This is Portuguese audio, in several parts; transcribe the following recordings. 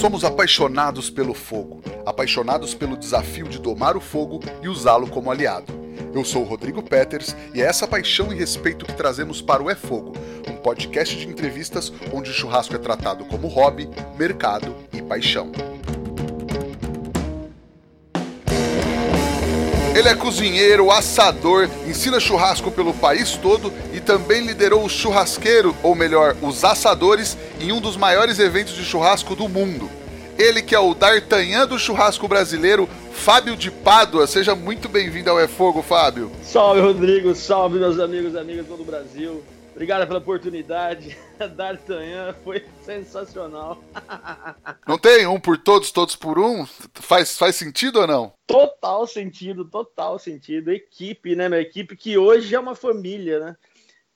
Somos apaixonados pelo fogo, apaixonados pelo desafio de domar o fogo e usá-lo como aliado. Eu sou o Rodrigo Peters e é essa paixão e respeito que trazemos para o É Fogo, um podcast de entrevistas onde o churrasco é tratado como hobby, mercado e paixão. Ele é cozinheiro, assador, ensina churrasco pelo país todo e também liderou o churrasqueiro, ou melhor, os assadores, em um dos maiores eventos de churrasco do mundo. Ele que é o D'Artagnan do churrasco brasileiro, Fábio de Pádua. Seja muito bem-vindo ao É Fogo, Fábio. Salve, Rodrigo. Salve, meus amigos e amigas do Brasil. Obrigado pela oportunidade. D'Artagnan foi sensacional. Não tem um por todos, todos por um? Faz, faz sentido ou não? Total sentido, total sentido. Equipe, né, minha equipe que hoje é uma família, né?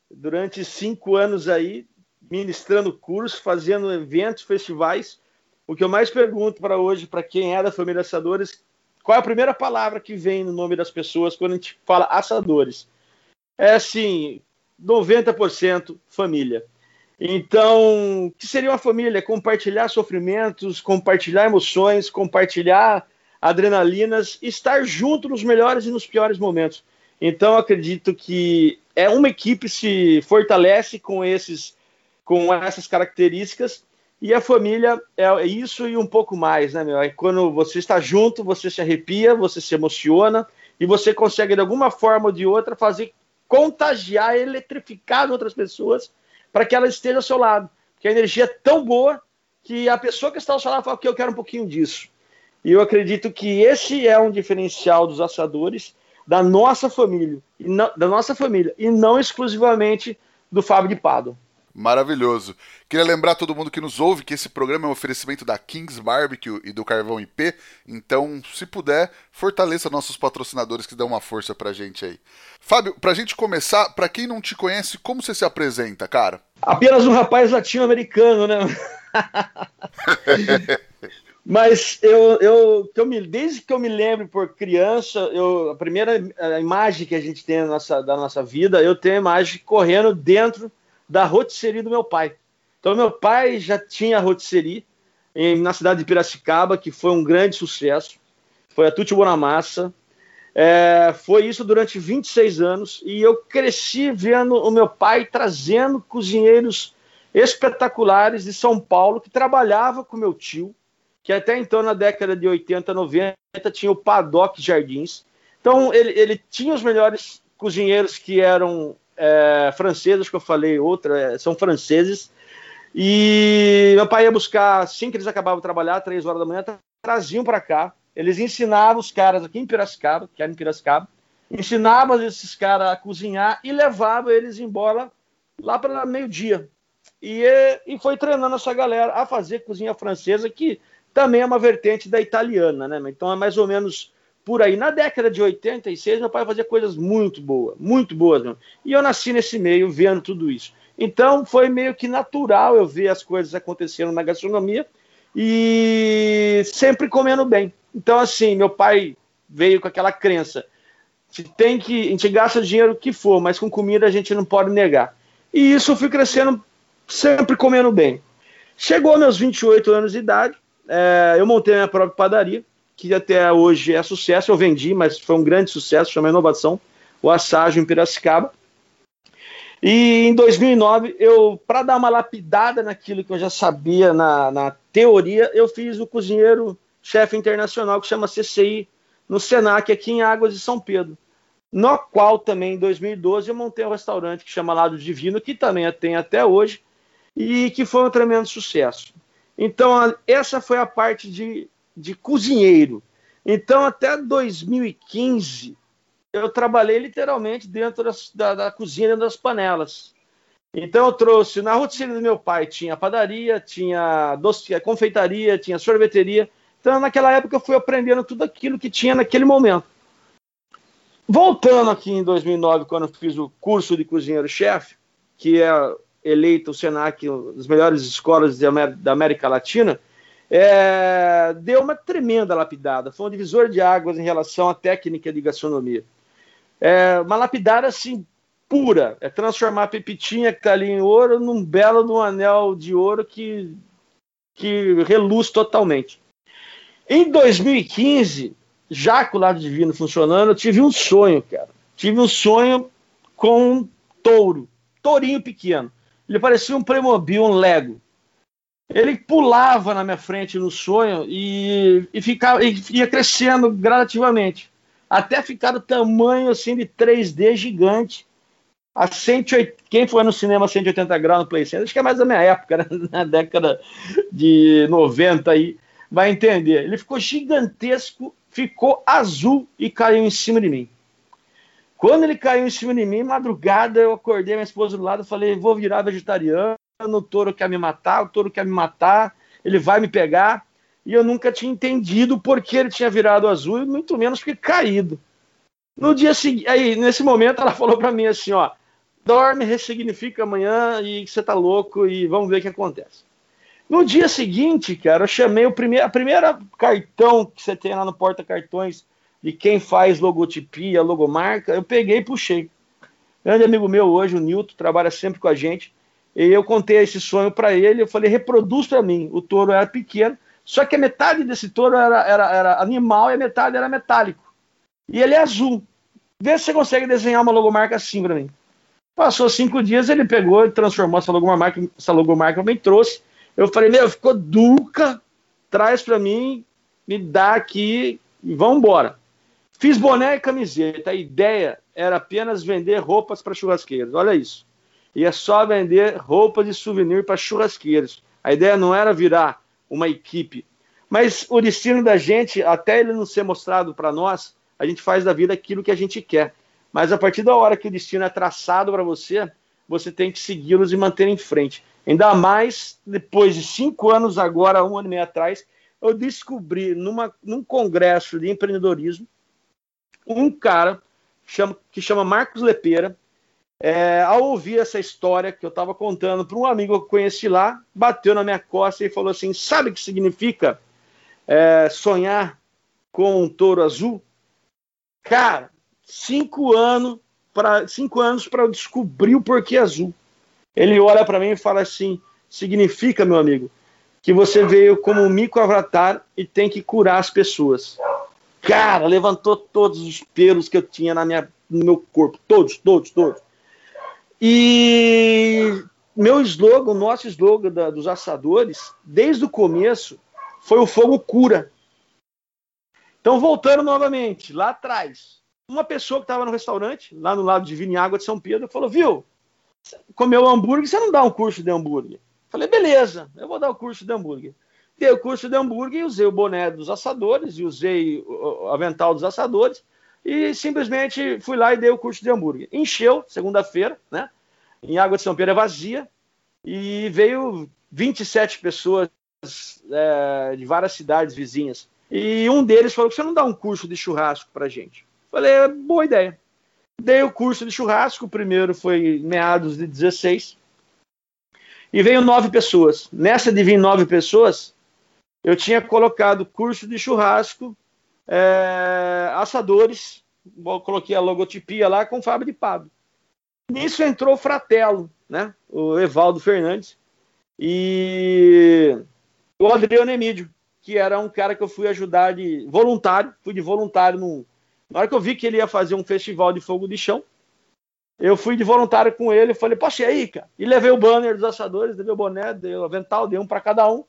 Durante cinco anos aí, ministrando cursos, fazendo eventos, festivais. O que eu mais pergunto para hoje, para quem é da família Assadores, qual é a primeira palavra que vem no nome das pessoas quando a gente fala assadores? É assim, 90% família. Então, o que seria uma família? Compartilhar sofrimentos, compartilhar emoções, compartilhar adrenalinas, estar junto nos melhores e nos piores momentos. Então, acredito que é uma equipe se fortalece com esses com essas características e a família é isso e um pouco mais, né, meu? É quando você está junto, você se arrepia, você se emociona e você consegue de alguma forma ou de outra fazer contagiar, eletrificar outras pessoas para que ela esteja ao seu lado. Porque a energia é tão boa que a pessoa que está ao seu lado fala que eu quero um pouquinho disso. E eu acredito que esse é um diferencial dos assadores da nossa família, não, da nossa família, e não exclusivamente do Fábio de Pado. Maravilhoso. Queria lembrar todo mundo que nos ouve que esse programa é um oferecimento da Kings Barbecue e do Carvão IP. Então, se puder, fortaleça nossos patrocinadores que dão uma força pra gente aí. Fábio, pra gente começar, pra quem não te conhece, como você se apresenta, cara? Apenas um rapaz latino-americano, né? Mas eu, eu, eu me, desde que eu me lembro por criança, eu, a primeira a imagem que a gente tem nossa, da nossa vida, eu tenho a imagem correndo dentro da rotisserie do meu pai. Então, meu pai já tinha rotisserie em, na cidade de Piracicaba, que foi um grande sucesso. Foi a Tutti Bonamassa. É, foi isso durante 26 anos e eu cresci vendo o meu pai trazendo cozinheiros espetaculares de São Paulo que trabalhava com meu tio, que até então na década de 80, 90 tinha o Paddock Jardins. Então ele, ele tinha os melhores cozinheiros que eram é, franceses, que eu falei, outra, é, são franceses. E meu pai ia buscar, assim que eles acabavam de trabalhar, três horas da manhã, traziam para cá. Eles ensinavam os caras aqui em Piracicaba, que era em Piracicaba, ensinavam esses caras a cozinhar e levavam eles embora lá para meio-dia. E, e foi treinando essa galera a fazer cozinha francesa, que também é uma vertente da italiana, né? Então é mais ou menos por aí. Na década de 86, meu pai fazia coisas muito boas, muito boas mesmo. E eu nasci nesse meio, vendo tudo isso. Então, foi meio que natural eu ver as coisas acontecendo na gastronomia e sempre comendo bem. Então, assim, meu pai veio com aquela crença: se tem que, a gente gasta o dinheiro que for, mas com comida a gente não pode negar. E isso eu fui crescendo sempre comendo bem. Chegou aos meus 28 anos de idade, é, eu montei minha própria padaria, que até hoje é sucesso. Eu vendi, mas foi um grande sucesso, chama Inovação, o Asságio em Piracicaba. E em 2009, eu, para dar uma lapidada naquilo que eu já sabia na, na teoria, eu fiz o cozinheiro chefe internacional que chama CCI no Senac, aqui em Águas de São Pedro. No qual também em 2012 eu montei um restaurante que chama Lado Divino, que também tem até hoje, e que foi um tremendo sucesso. Então, essa foi a parte de de cozinheiro. Então, até 2015, eu trabalhei literalmente dentro das, da, da, cozinha, dentro das panelas. Então, eu trouxe, na rotina do meu pai, tinha padaria, tinha doce, confeitaria, tinha sorveteria. Então, naquela época, eu fui aprendendo tudo aquilo que tinha naquele momento. Voltando aqui em 2009, quando eu fiz o curso de cozinheiro-chefe, que é eleito o SENAC, uma das melhores escolas da América Latina, é, deu uma tremenda lapidada. Foi um divisor de águas em relação à técnica de gastronomia. É, uma lapidada assim pura, é transformar a pepitinha que está ali em ouro num belo de um anel de ouro que que reluz totalmente. Em 2015, já com o lado divino funcionando, eu tive um sonho, cara. Tive um sonho com um touro, tourinho pequeno. Ele parecia um Playmobil, um Lego. Ele pulava na minha frente no sonho e, e, ficava, e ia crescendo gradativamente, até ficar do tamanho assim de 3D gigante. A 180, quem foi no cinema 180 graus no Play Center, acho que é mais da minha época, né? na década de 90 aí, vai entender. Ele ficou gigantesco, ficou azul e caiu em cima de mim. Quando ele caiu em cima de mim, madrugada, eu acordei minha esposa do lado e falei: vou virar vegetariano, o touro quer me matar, o touro quer me matar, ele vai me pegar. E eu nunca tinha entendido por que ele tinha virado azul, e muito menos porque caído. No dia seguinte, aí, nesse momento, ela falou para mim assim: ó, dorme, ressignifica amanhã e você tá louco e vamos ver o que acontece. No dia seguinte, cara, eu chamei o primeiro, a primeira cartão que você tem lá no porta-cartões de quem faz logotipia, logomarca, eu peguei e puxei. Grande amigo meu hoje, o Nilton, trabalha sempre com a gente. E eu contei esse sonho para ele, eu falei, reproduz para mim. O touro era pequeno, só que a metade desse touro era, era, era animal e a metade era metálico. E ele é azul. Vê se você consegue desenhar uma logomarca assim para mim. Passou cinco dias, ele pegou e transformou essa logomarca, essa logomarca me trouxe. Eu falei, meu, ficou duca, traz para mim, me dá aqui e vamos embora. Fiz boné e camiseta. A ideia era apenas vender roupas para churrasqueiros. Olha isso. E é só vender roupas de souvenir para churrasqueiros. A ideia não era virar uma equipe. Mas o destino da gente, até ele não ser mostrado para nós, a gente faz da vida aquilo que a gente quer. Mas a partir da hora que o destino é traçado para você, você tem que segui-los e manter em frente. Ainda mais depois de cinco anos, agora, um ano e meio atrás, eu descobri numa, num congresso de empreendedorismo um cara chama, que chama Marcos Lepeira, é, ao ouvir essa história que eu estava contando para um amigo que eu conheci lá, bateu na minha costa e falou assim: Sabe o que significa é, sonhar com um touro azul? Cara, cinco anos para cinco anos para descobrir o porquê azul. Ele olha para mim e fala assim: significa, meu amigo, que você veio como um mico avatar e tem que curar as pessoas. Cara, levantou todos os pelos que eu tinha na minha, no meu corpo. Todos, todos, todos. E meu slogan, nosso slogan da, dos assadores, desde o começo, foi o fogo cura. Então, voltando novamente, lá atrás, uma pessoa que estava no restaurante, lá no lado de Vinhágua de São Pedro, falou: Viu, comeu hambúrguer, você não dá um curso de hambúrguer? Falei: Beleza, eu vou dar o curso de hambúrguer. Dei o curso de hambúrguer e usei o boné dos assadores, e usei o avental dos assadores, e simplesmente fui lá e dei o curso de hambúrguer. Encheu, segunda-feira, né? Em Água de São Pedro é vazia, e veio 27 pessoas é, de várias cidades vizinhas. E um deles falou: você não dá um curso de churrasco pra gente? Falei, é boa ideia. Dei o curso de churrasco, o primeiro foi meados de 16. E veio nove pessoas. Nessa de vir nove pessoas, eu tinha colocado curso de churrasco, é, assadores, coloquei a logotipia lá com Fábio de Pado. Nisso entrou o Fratello, né? o Evaldo Fernandes, e o Adriano Emídio, que era um cara que eu fui ajudar de voluntário, fui de voluntário num, na hora que eu vi que ele ia fazer um festival de fogo de chão, eu fui de voluntário com ele, falei, poxa, e aí, cara? E levei o banner dos assadores, levei o boné, dei o avental, dei um para cada um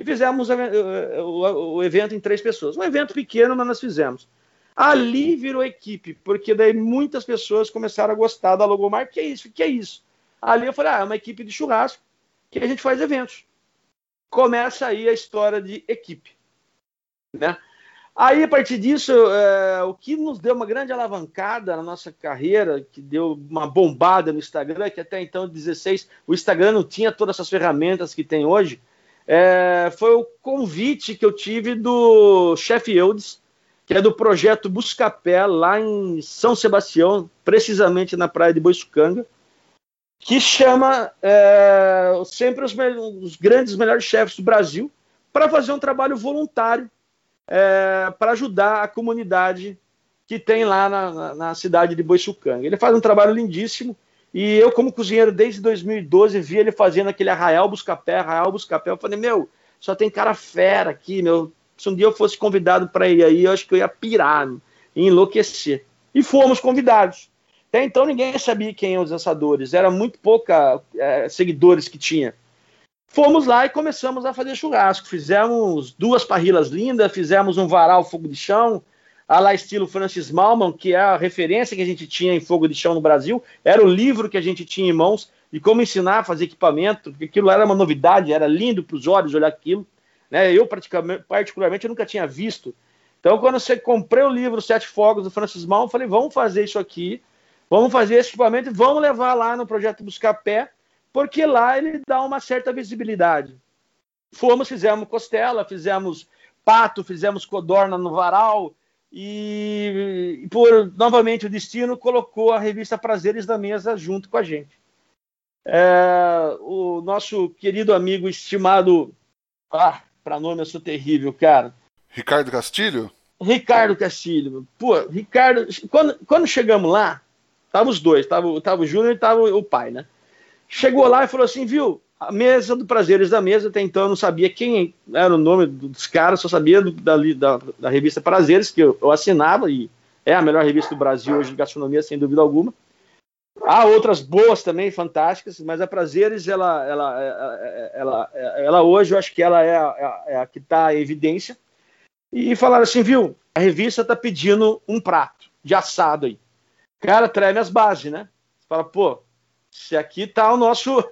e fizemos o evento em três pessoas. Um evento pequeno, mas nós fizemos. Ali virou equipe, porque daí muitas pessoas começaram a gostar da logomarca. Que é isso? Que é isso? Ali eu falei, ah, é uma equipe de churrasco que a gente faz eventos. Começa aí a história de equipe, né? Aí, a partir disso, é, o que nos deu uma grande alavancada na nossa carreira, que deu uma bombada no Instagram, que até então, 16, o Instagram não tinha todas essas ferramentas que tem hoje, é, foi o convite que eu tive do chefe Eudes, que é do projeto Buscapé, lá em São Sebastião, precisamente na praia de Boiçucanga, que chama é, sempre os, os, grandes, melhores chefes do Brasil para fazer um trabalho voluntário é, para ajudar a comunidade que tem lá na, na, na cidade de Boiçucanga. Ele faz um trabalho lindíssimo, e eu, como cozinheiro desde 2012, vi ele fazendo aquele arraial buscapé, arraial buscapé. Eu falei, meu, só tem cara fera aqui, meu. Se um dia eu fosse convidado para ir aí, eu acho que eu ia pirar, e enlouquecer. E fomos convidados. Até então ninguém sabia quem eram os assadores, era muito pouca é, seguidores que tinha. Fomos lá e começamos a fazer churrasco. Fizemos duas parrilas lindas, fizemos um varal fogo de chão, a lá estilo Francis Malman, que é a referência que a gente tinha em fogo de chão no Brasil. Era o livro que a gente tinha em mãos de como ensinar a fazer equipamento, porque aquilo era uma novidade, era lindo para os olhos olhar aquilo. Né? Eu, particularmente, eu nunca tinha visto. Então, quando você comprei o livro Sete Fogos do Francis Malman, eu falei, vamos fazer isso aqui, vamos fazer esse equipamento e vamos levar lá no projeto Buscar Pé, porque lá ele dá uma certa visibilidade. Fomos, fizemos costela, fizemos pato, fizemos codorna no varal, e, por novamente o destino colocou a revista Prazeres da Mesa junto com a gente. É, o nosso querido amigo estimado, ah, para nome eu sou terrível, cara. Ricardo Castilho? Ricardo Castilho. Pô, Ricardo, quando, quando chegamos lá, tava os dois, tava, tava o Júnior e tava o pai, né? Chegou lá e falou assim, viu, a mesa do Prazeres da Mesa, até então eu não sabia quem era o nome dos caras, só sabia do, da, da, da, revista Prazeres, que eu, eu, assinava, e é a melhor revista do Brasil hoje de gastronomia, sem dúvida alguma. Há outras boas também, fantásticas, mas a Prazeres, ela, ela, ela, ela, ela hoje, eu acho que ela é a, é a que está em evidência. E falaram assim, viu, a revista está pedindo um prato de assado aí. Cara, treme as bases, né? Fala, pô, se aqui tá o nosso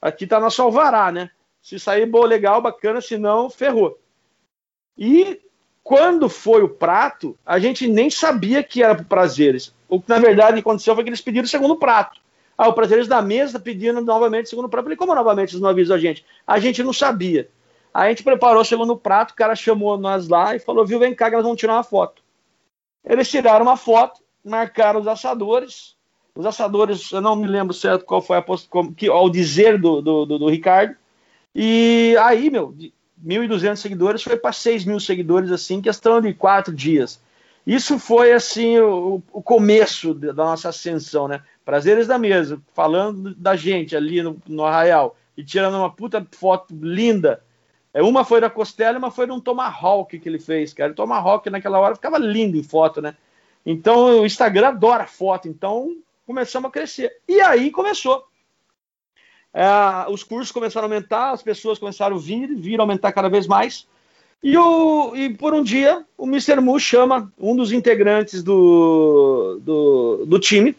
aqui tá nosso alvará, né? Se sair bom, legal, bacana, se não, ferrou. E quando foi o prato, a gente nem sabia que era para prazeres. O que na verdade aconteceu foi que eles pediram o segundo prato. Ah, o prazeres da mesa pedindo novamente o segundo prato. Falei, como novamente eles não avisam a gente? A gente não sabia. A gente preparou o segundo prato, o cara chamou nós lá e falou, viu, vem cá que nós vamos tirar uma foto. Eles tiraram uma foto, marcaram os assadores, os assadores, eu não me lembro certo qual foi a que, ao dizer do, do, do, do Ricardo. E aí, meu, de 1.200 seguidores foi para 6 mil seguidores, assim, questão de quatro dias. Isso foi, assim, o, o começo da nossa ascensão, né? Prazeres da mesa, falando da gente ali no, no Arraial e tirando uma puta foto linda. É, uma foi da Costela e uma foi de um Tomahawk que ele fez, cara. O Tomahawk naquela hora ficava lindo em foto, né? Então o Instagram adora foto, então começamos a crescer. E aí começou. É, os cursos começaram a aumentar, as pessoas começaram a vir, viram aumentar cada vez mais. E, o, e por um dia, o Mr. Mu chama um dos integrantes do, do, do time,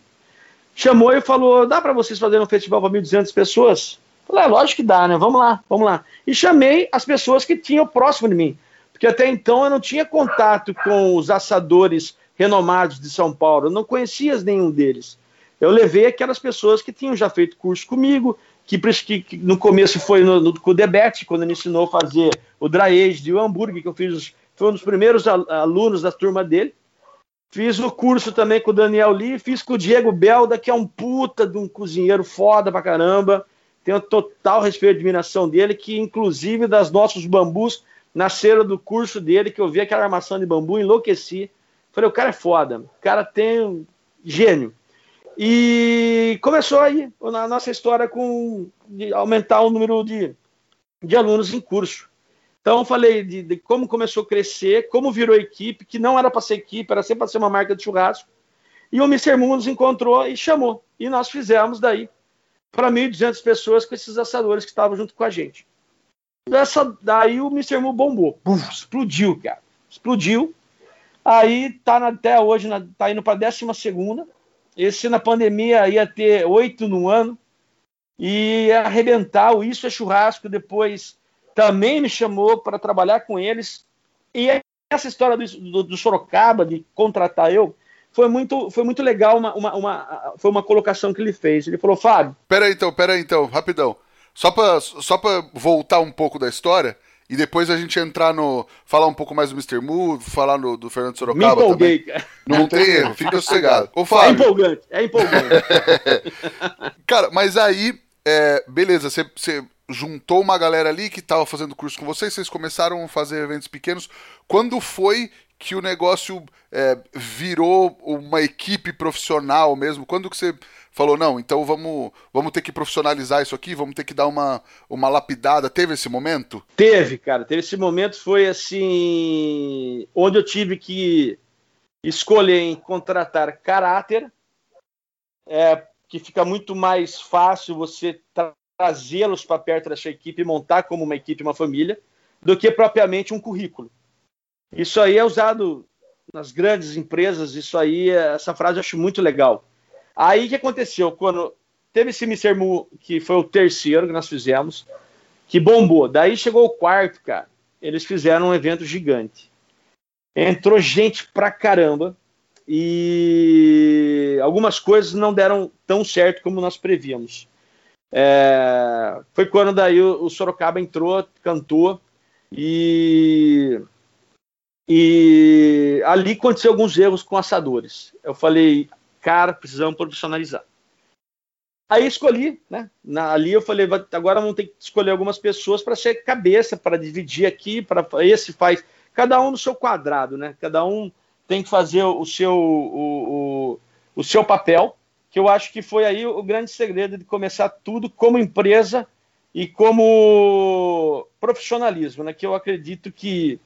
chamou e falou: dá para vocês fazerem um festival para 1.200 pessoas? Falei, é, lógico que dá, né? Vamos lá, vamos lá. E chamei as pessoas que tinham próximo de mim, porque até então eu não tinha contato com os assadores renomados de São Paulo, eu não conhecia nenhum deles eu levei aquelas pessoas que tinham já feito curso comigo, que, que, que no começo foi no, no, com o Debete, quando ele ensinou a fazer o dry age de hambúrguer, que eu fiz, foi um dos primeiros alunos da turma dele. Fiz o curso também com o Daniel Lee, fiz com o Diego Belda, que é um puta de um cozinheiro foda pra caramba. Tenho total respeito e admiração dele, que inclusive das nossos bambus nasceram do curso dele, que eu vi aquela armação de bambu, enlouqueci. Falei, o cara é foda, o cara tem gênio. E começou aí a nossa história com aumentar o número de, de alunos em curso. Então, falei de, de, como começou a crescer, como virou equipe, que não era para ser equipe, era sempre para ser uma marca de churrasco. E o Mr. Moon nos encontrou e chamou. E nós fizemos daí para 1.200 pessoas com esses assadores que estavam junto com a gente. Essa, daí o Mr. Moon bombou. Buf, explodiu, cara. Explodiu. Aí tá na, até hoje, na, tá indo para a décima segunda. Esse na pandemia ia ter oito no ano e ia arrebentar. O Isso é Churrasco depois também me chamou para trabalhar com eles. E essa história do, do, do, Sorocaba, de contratar eu, foi muito, foi muito legal. Uma, uma, uma, foi uma colocação que ele fez. Ele falou, Fábio. Pera aí, então, pera aí, então, rapidão. Só para só voltar um pouco da história, e depois a gente entrar no. falar um pouco mais do Mr. Mu, falar no, do Fernando Sorocaba. Me empolguei, também. cara. Não tem erro, fica sossegado. Ô, Fábio. É empolgante, é empolgante. cara, mas aí, é, beleza, você juntou uma galera ali que estava fazendo curso com vocês, vocês começaram a fazer eventos pequenos. Quando foi que o negócio é, virou uma equipe profissional mesmo? Quando que você falou, não, então vamos, vamos ter que profissionalizar isso aqui, vamos ter que dar uma, uma lapidada? Teve esse momento? Teve, cara. Teve esse momento, foi assim, onde eu tive que escolher em contratar caráter, é, que fica muito mais fácil você trazê-los para perto da sua equipe montar como uma equipe, uma família, do que propriamente um currículo. Isso aí é usado nas grandes empresas, isso aí, essa frase eu acho muito legal. Aí o que aconteceu? Quando teve esse Mr. Mu, que foi o terceiro que nós fizemos, que bombou. Daí chegou o quarto, cara. Eles fizeram um evento gigante. Entrou gente pra caramba e algumas coisas não deram tão certo como nós prevíamos. É... Foi quando daí o Sorocaba entrou, cantou e e ali aconteceu alguns erros com assadores. Eu falei, cara, precisamos profissionalizar. Aí escolhi, né? Na, ali eu falei, agora vamos ter que escolher algumas pessoas para ser cabeça, para dividir aqui, para esse faz. Cada um no seu quadrado, né? Cada um tem que fazer o seu, o, o, o seu papel, que eu acho que foi aí o grande segredo de começar tudo como empresa e como profissionalismo, né? Que eu acredito que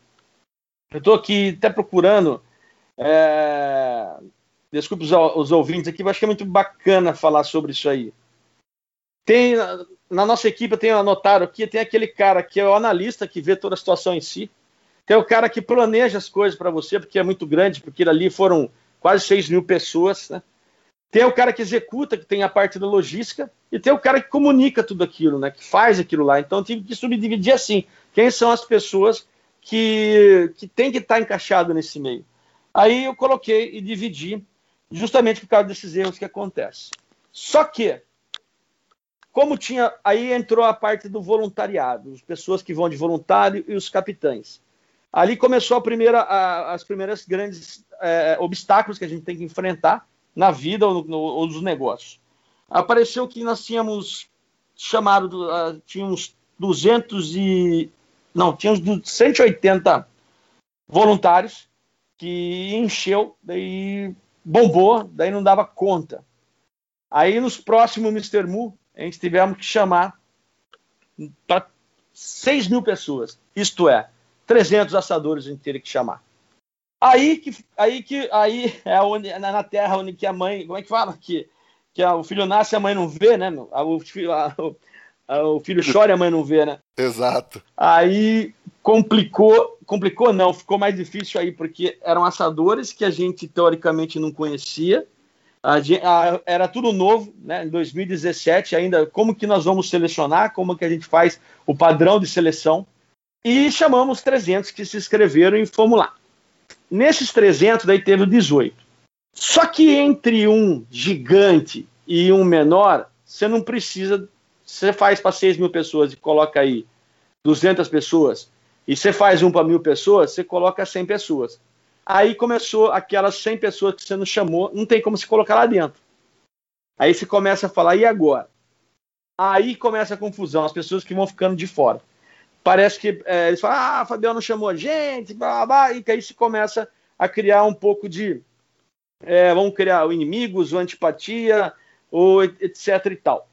eu estou aqui até procurando. É... Desculpe os, os ouvintes aqui, eu acho que é muito bacana falar sobre isso aí. Tem na nossa equipe, tenho anotado aqui, tem aquele cara que é o analista que vê toda a situação em si. Tem o cara que planeja as coisas para você, porque é muito grande, porque ali foram quase 6 mil pessoas, né? Tem o cara que executa, que tem a parte da logística, e tem o cara que comunica tudo aquilo, né? Que faz aquilo lá. Então tive que subdividir assim. Quem são as pessoas que, que tem que estar tá encaixado nesse meio. Aí eu coloquei e dividi, justamente por causa desses erros que acontecem. Só que, como tinha. Aí entrou a parte do voluntariado, as pessoas que vão de voluntário e os capitães. Ali começou a primeira, a, as primeiras grandes é, obstáculos que a gente tem que enfrentar na vida ou, no, ou nos negócios. Apareceu que nós tínhamos chamado, uh, tínhamos 200 e não, tinha uns 180 voluntários que encheu, daí bombou, daí não dava conta. Aí nos próximos Mr. Mu, a gente tivemos que chamar para 6 mil pessoas, isto é, 300 assadores a gente teria que chamar. Aí que, aí que aí é onde, na terra onde que a mãe, como é que fala? Que, que o filho nasce e a mãe não vê, né? O, filho, ah, o filho chora e a mãe não vê, né? Exato. Aí complicou, complicou não, ficou mais difícil aí, porque eram assadores que a gente teoricamente não conhecia, a, a, era tudo novo, né? Em 2017 ainda, como que nós vamos selecionar, como que a gente faz o padrão de seleção, e chamamos 300 que se inscreveram e fomos lá. Nesses 300, daí teve 18. Só que entre um gigante e um menor, você não precisa você faz para 6 mil pessoas e coloca aí 200 pessoas, e você faz um para mil pessoas, você coloca 100 pessoas. Aí começou aquelas 100 pessoas que você não chamou, não tem como se colocar lá dentro. Aí você começa a falar, e agora? Aí começa a confusão, as pessoas que vão ficando de fora. Parece que é, eles falam, ah, Fabião não chamou a gente, blá, blá, blá, e aí se começa a criar um pouco de. É, vamos criar inimigos, ou antipatia, ou etc e tal.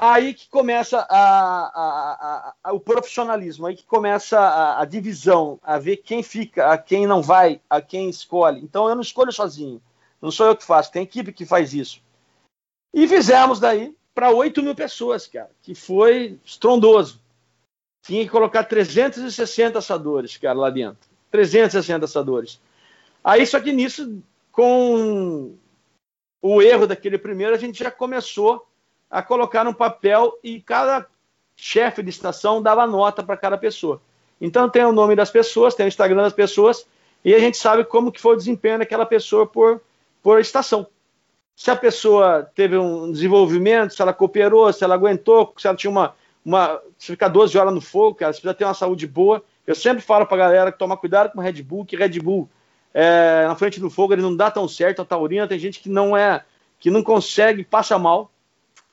Aí que começa a, a, a, o profissionalismo, aí que começa a, divisão, a ver quem fica, a quem não vai, a quem escolhe. Então eu não escolho sozinho, não sou eu que faço, tem equipe que faz isso. E fizemos daí para 8 mil pessoas, cara, que foi estrondoso. Tinha que colocar 360 assadores, cara, lá dentro. 360 assadores. Aí, só que nisso, com o erro daquele primeiro, a gente já começou a colocar no papel e cada chefe de estação dava nota para cada pessoa. Então tem o nome das pessoas, tem o Instagram das pessoas e a gente sabe como que foi o desempenho daquela pessoa por, por estação. Se a pessoa teve um desenvolvimento, se ela cooperou, se ela aguentou, se ela tinha uma. uma se ficar 12 horas no fogo, cara, se precisa ter uma saúde boa. Eu sempre falo para a galera que toma cuidado com o Red Bull, que Red Bull é, na frente do fogo ele não dá tão certo, a taurina tem gente que não é, que não consegue, passa mal.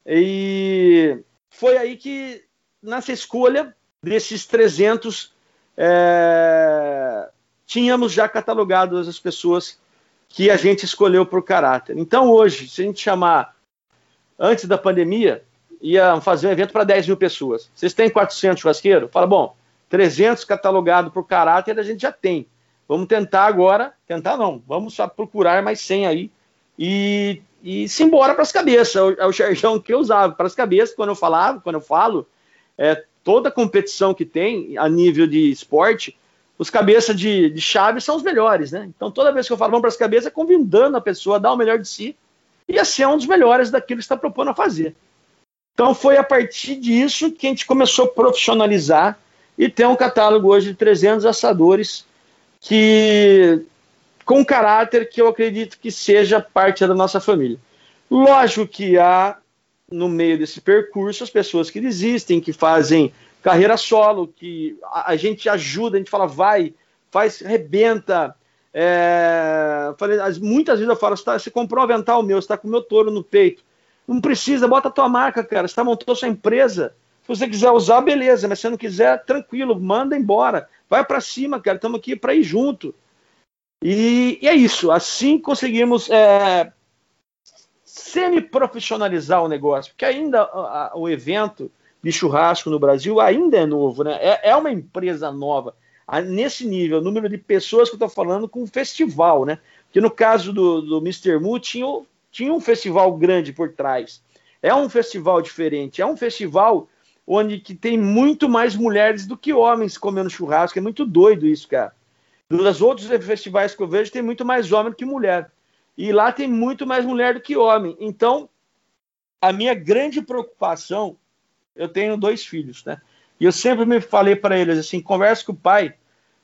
E foi aí que, nessa escolha desses 300, é, tínhamos já catalogado as pessoas que a gente escolheu por caráter. Então, hoje, se a gente chamar antes da pandemia, ia fazer um evento para 10 mil pessoas. Vocês têm 400 churrasqueiros? Fala, bom, 300 catalogado por caráter a gente já tem. Vamos tentar agora, tentar não, vamos só procurar mais 100 aí e, e se embora para as cabeças. É o xerjão que eu usava, para as cabeças, quando eu falava, quando eu falo, é, toda competição que tem a nível de esporte, os cabeças de, de chave são os melhores, né? Então toda vez que eu falo vamos para as cabeças, é convidando a pessoa a dar o melhor de si e a ser um dos melhores daquilo que está propondo a fazer. Então foi a partir disso que a gente começou a profissionalizar e tem um catálogo hoje de 300 assadores que com caráter que eu acredito que seja parte da nossa família. Lógico que há no meio desse percurso as pessoas que desistem, que fazem carreira solo, que a, a gente ajuda, a gente fala vai, faz, rebenta. É, falei, muitas vezes eu falo, você, tá, você comprou um avental meu, você está com o meu touro no peito. Não precisa, bota a tua marca, cara. Você tá, montou sua empresa. Se você quiser usar, beleza, mas se não quiser, tranquilo, manda embora. Vai para cima, cara. Estamos aqui para ir junto. E, e, é isso. Assim conseguimos é, semi-profissionalizar o negócio, porque ainda a, a, o evento de churrasco no Brasil ainda é novo, né? É, é uma empresa nova. nesse nível, o número de pessoas que eu estou falando com um festival, né? Que no caso do, do Mr. Mu tinha tinha um festival grande por trás. É um festival diferente, é um festival onde que tem muito mais mulheres do que homens comendo churrasco. É muito doido isso, cara. Dos outros festivais que eu vejo, tem muito mais homem do que mulher. E lá tem muito mais mulher do que homem. Então, a minha grande preocupação, eu tenho dois filhos, né? E eu sempre me falei para eles assim, converse com o pai,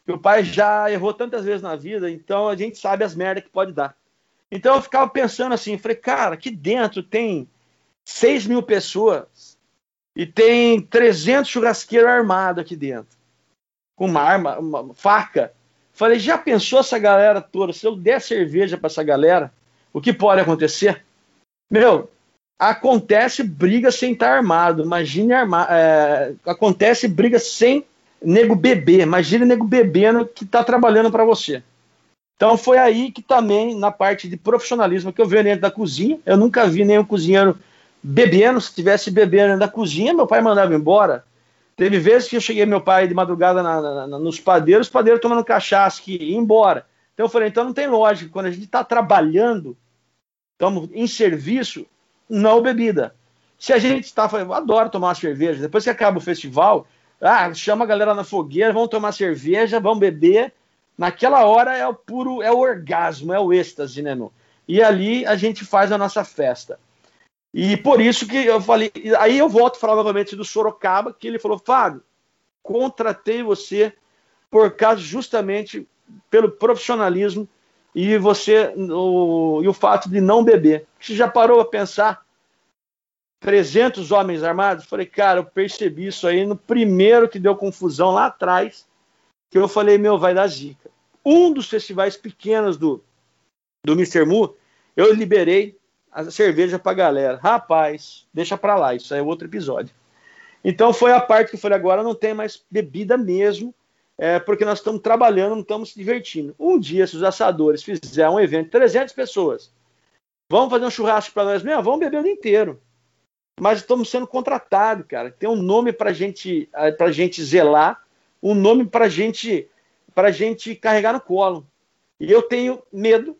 que o pai já errou tantas vezes na vida, então a gente sabe as merdas que pode dar. Então eu ficava pensando assim, falei, cara, aqui dentro tem 6 mil pessoas e tem 300 churrasqueiros armados aqui dentro, com uma arma, uma faca. Falei, já pensou essa galera toda? Se eu der cerveja para essa galera, o que pode acontecer? Meu, acontece briga sem estar armado. Imagine armar, é, acontece briga sem nego beber. Imagine nego bebendo que está trabalhando para você. Então foi aí que também, na parte de profissionalismo, que eu vi dentro da cozinha, eu nunca vi nenhum cozinheiro bebendo, se tivesse bebendo dentro da cozinha, meu pai mandava embora. Teve vezes que eu cheguei meu pai de madrugada na, na, nos padeiros, os padeiros tomando cachaça, que ia embora. Então eu falei, então não tem lógica, quando a gente está trabalhando, estamos em serviço, não bebida. Se a gente está, eu adoro tomar uma cerveja, depois que acaba o festival, ah, chama a galera na fogueira, vamos tomar cerveja, vamos beber, naquela hora é o puro, é o orgasmo, é o êxtase, né, meu? E ali a gente faz a nossa festa. E por isso que eu falei, aí eu volto a falar novamente do Sorocaba, que ele falou, Fábio, contratei você por causa justamente pelo profissionalismo e você o, e o fato de não beber. Você já parou a pensar 300 homens armados? Falei, cara, eu percebi isso aí no primeiro que deu confusão lá atrás, que eu falei, meu, vai dar zica. Um dos festivais pequenos do, do Mr. Mu, eu liberei a cerveja pra galera. Rapaz, deixa pra lá, isso é outro episódio. Então foi a parte que eu falei, agora não tem mais bebida mesmo, é, porque nós estamos trabalhando, não estamos se divertindo. Um dia, se os assadores fizerem um evento de 300 pessoas, vamos fazer um churrasco para nós mesmo? Vamos beber o dia inteiro. Mas estamos sendo contratados, cara. Tem um nome para gente, a gente zelar um nome para gente, a gente carregar no colo. E eu tenho medo,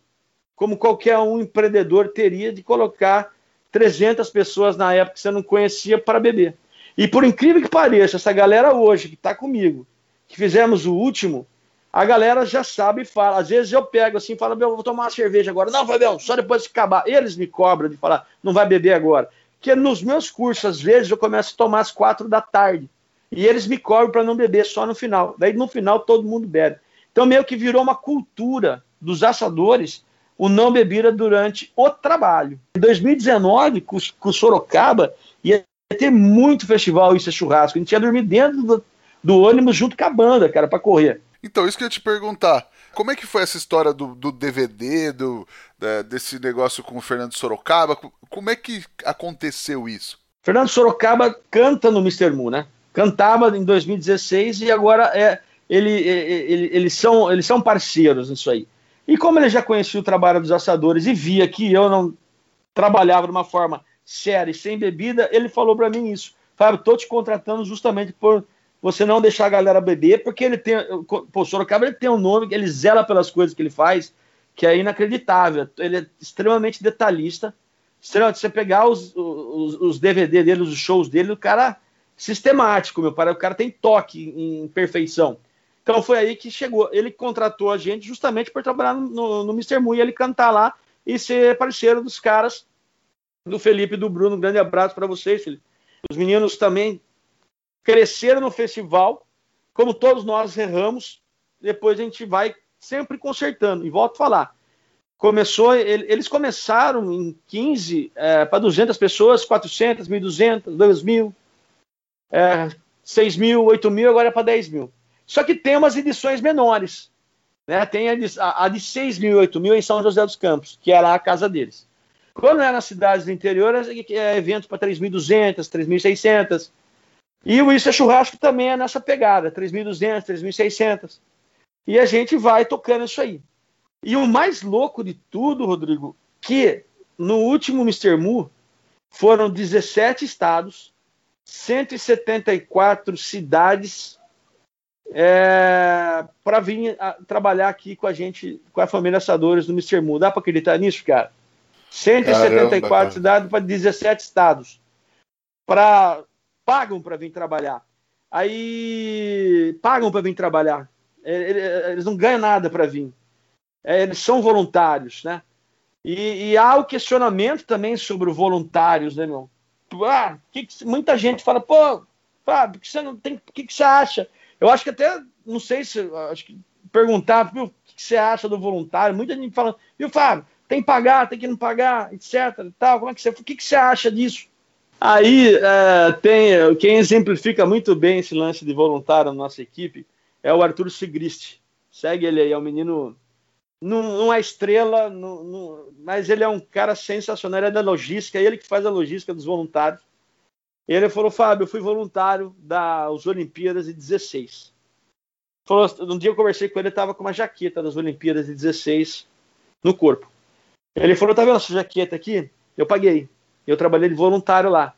como qualquer um empreendedor teria, de colocar 300 pessoas na época que você não conhecia para beber. E por incrível que pareça, essa galera hoje que está comigo, que fizemos o último, a galera já sabe e fala. Às vezes eu pego assim e falo, meu, vou tomar uma cerveja agora. Não, Fabião, só depois de acabar. Eles me cobram de falar, não vai beber agora. Porque nos meus cursos, às vezes, eu começo a tomar às quatro da tarde. E eles me cobram para não beber só no final. Daí no final todo mundo bebe. Então meio que virou uma cultura dos assadores o não bebida durante o trabalho. Em 2019, com, com Sorocaba, ia ter muito festival isso é churrasco. A gente ia dormir dentro do, do ônibus junto com a banda, cara, para correr. Então, isso que eu ia te perguntar. Como é que foi essa história do, do DVD, do, da, desse negócio com o Fernando Sorocaba? Como é que aconteceu isso? Fernando Sorocaba canta no Mr. Moon, né? cantava em 2016 e agora é ele, ele, eles, são, eles são parceiros nisso aí. E como ele já conhecia o trabalho dos assadores e via que eu não trabalhava de uma forma séria e sem bebida, ele falou para mim isso. Fábio, estou te contratando justamente por você não deixar a galera beber, porque ele tem. Pô, o Sorocaba ele tem um nome, ele zela pelas coisas que ele faz, que é inacreditável. Ele é extremamente detalhista. Extremamente, você pegar os, os, os DVD dele, os shows dele, o cara sistemático, meu pai. O cara tem toque em perfeição. Então foi aí que chegou. Ele contratou a gente justamente por trabalhar no, no Mr. Mu e ele cantar lá e ser parceiro dos caras do Felipe e do Bruno. Um grande abraço para vocês, Felipe. Os meninos também cresceram no festival, como todos nós erramos, depois a gente vai sempre consertando. E volto a falar, começou, eles começaram em 15 é, para 200 pessoas, 400, 1.200, 2.000, é, 6 mil, 8 mil, agora é para 10 mil. Só que tem umas edições menores. Né? Tem a de, a, de 6 mil, 8 mil em São José dos Campos, que era a casa deles. Quando é nas cidades do interior, é, é evento para 3.200, 3.600. E o Isso é Churrasco também é nessa pegada, 3.200, 3.600. E a gente vai tocando isso aí. E o mais louco de tudo, Rodrigo, que no último Mr. Mu foram 17 estados, 174 cidades é, para vir a, trabalhar aqui com a gente, com a família Assadores do Mr. Mu. Dá para acreditar nisso, cara? 174 Caramba, cidades para 17 estados. Pra, pagam para vir trabalhar. Aí pagam para vir trabalhar. É, eles não ganham nada para vir. É, eles são voluntários, né? E, e, há o questionamento também sobre os voluntários, né, meu? Ah, que que, muita gente fala, pô, Fábio, que você não tem, o que, que você acha? Eu acho que até, não sei se, acho que perguntar, viu, o que, você acha do voluntário? Muita gente fala, viu, Fábio, tem que pagar, tem que não pagar, etc. Tal, como é que você, o que, você acha disso? Aí é, tem quem exemplifica muito bem esse lance de voluntário na nossa equipe é o Arthur Sigrist. Segue ele aí, é um menino não, é estrela, mas ele é um cara sensacional, ele é da logística, ele que faz a logística dos voluntários. Ele falou, Fábio, eu fui voluntário das Olimpíadas de 16. Falou, um dia eu conversei com ele, ele estava com uma jaqueta das Olimpíadas de 16 no corpo. Ele falou, tá vendo essa jaqueta aqui? Eu paguei. Eu trabalhei de voluntário lá.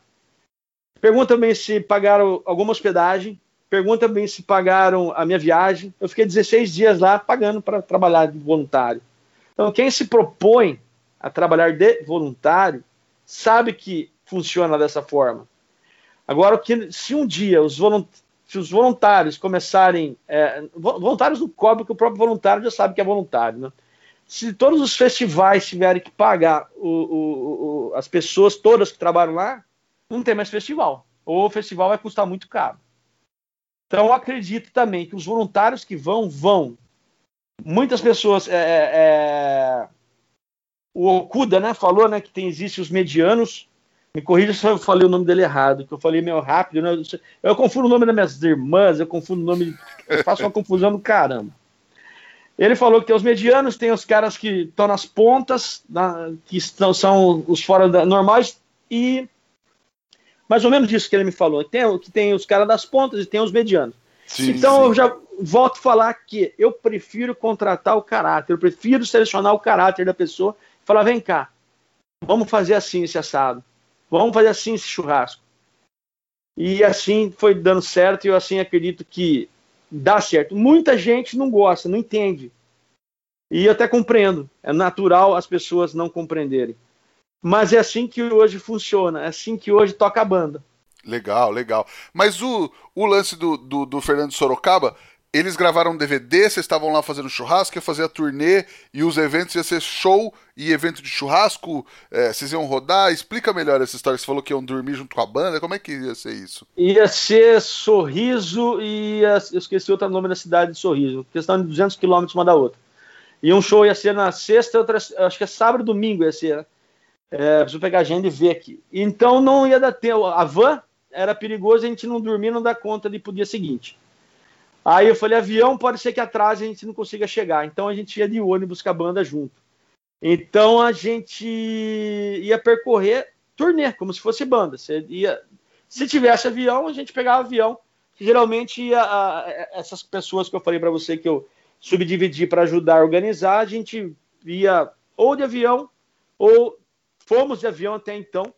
Pergunta também se pagaram alguma hospedagem, Pergunta bem se pagaram a minha viagem. Eu fiquei 16 dias lá pagando para trabalhar de voluntário. Então, quem se propõe a trabalhar de voluntário sabe que funciona dessa forma. Agora, se um dia os, se os voluntários começarem. É, voluntários não cobram, porque o próprio voluntário já sabe que é voluntário. Né? Se todos os festivais tiverem que pagar o, o, o, as pessoas todas que trabalham lá, não tem mais festival. Ou o festival vai custar muito caro. Então, acredito também que os voluntários que vão, vão. Muitas pessoas. É, é, é o Okuda né, falou né, que tem, existe os medianos. Me corrija se eu falei o nome dele errado, que eu falei meio rápido. Né? Eu confundo o nome das minhas irmãs, eu confundo o nome. Eu faço uma confusão do caramba. Ele falou que tem os medianos, tem os caras que estão nas pontas, na, que estão, são os fora da, normais, e mais ou menos isso que ele me falou. Tem, que tem os caras das pontas e tem os medianos. Sim, então sim. eu já volto a falar que eu prefiro contratar o caráter, eu prefiro selecionar o caráter da pessoa e falar: vem cá, vamos fazer assim esse assado, vamos fazer assim esse churrasco. E assim foi dando certo e eu assim acredito que dá certo. Muita gente não gosta, não entende. E eu até compreendo. É natural as pessoas não compreenderem. Mas é assim que hoje funciona, é assim que hoje toca a banda. Legal, legal. Mas o, o lance do, do, do Fernando Sorocaba, eles gravaram um DVD, vocês estavam lá fazendo churrasco, ia fazer a turnê e os eventos ia ser show e evento de churrasco, é, vocês iam rodar. Explica melhor essa história. Você falou que iam dormir junto com a banda, como é que ia ser isso? Ia ser Sorriso e ia, eu esqueci outro nome da cidade de Sorriso, questão de 200 quilômetros uma da outra. E um show ia ser na sexta, outra, acho que é sábado e domingo ia ser, né? É, preciso pegar a agenda e ver aqui. Então não ia dar tempo. A van era perigoso, a gente não dormir, não dar conta de pro dia seguinte. Aí eu falei, avião pode ser que atrás a gente não consiga chegar. Então a gente ia de ônibus com a banda junto. Então a gente ia percorrer turnê, como se fosse banda. Você ia, se tivesse avião, a gente pegava avião, geralmente a, a, essas pessoas que eu falei para você que eu subdividi para ajudar a organizar, a gente ia ou de avião ou fomos de avião até então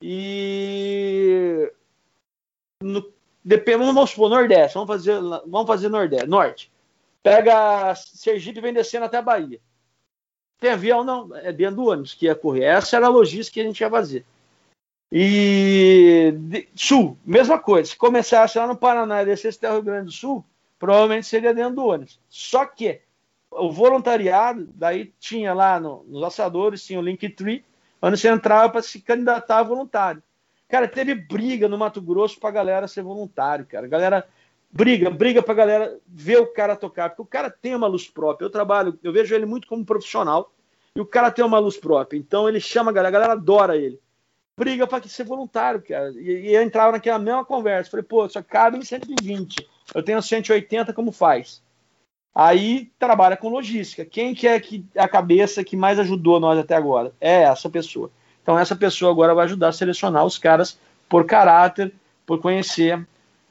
e no, depende, vamos supor, Nordeste, vamos fazer, vamos fazer Nordeste, Norte. Pega Sergipe e vem descendo até a Bahia. Tem avião? Não, é dentro do ônibus que ia correr. Essa era a logística que a gente ia fazer. E de, Sul, mesma coisa. Se começasse lá no Paraná e descesse até o Rio Grande do Sul, provavelmente seria dentro do ônibus. Só que o voluntariado, daí tinha lá no, nos assadores, tinha o Linktree, onde você entrava para se candidatar a voluntário. Cara, teve briga no Mato Grosso pra galera ser voluntário, cara. Galera briga, briga pra galera ver o cara tocar, porque o cara tem uma luz própria. Eu trabalho, eu vejo ele muito como profissional, e o cara tem uma luz própria. Então ele chama a galera, a galera adora ele. Briga para que ser voluntário, cara. E, e eu entrava naquela mesma conversa. Falei, pô, só cabe em 120. Eu tenho 180, como faz? Aí trabalha com logística. Quem que é que a cabeça que mais ajudou nós até agora? É essa pessoa. Então essa pessoa agora vai ajudar a selecionar os caras por caráter, por conhecer.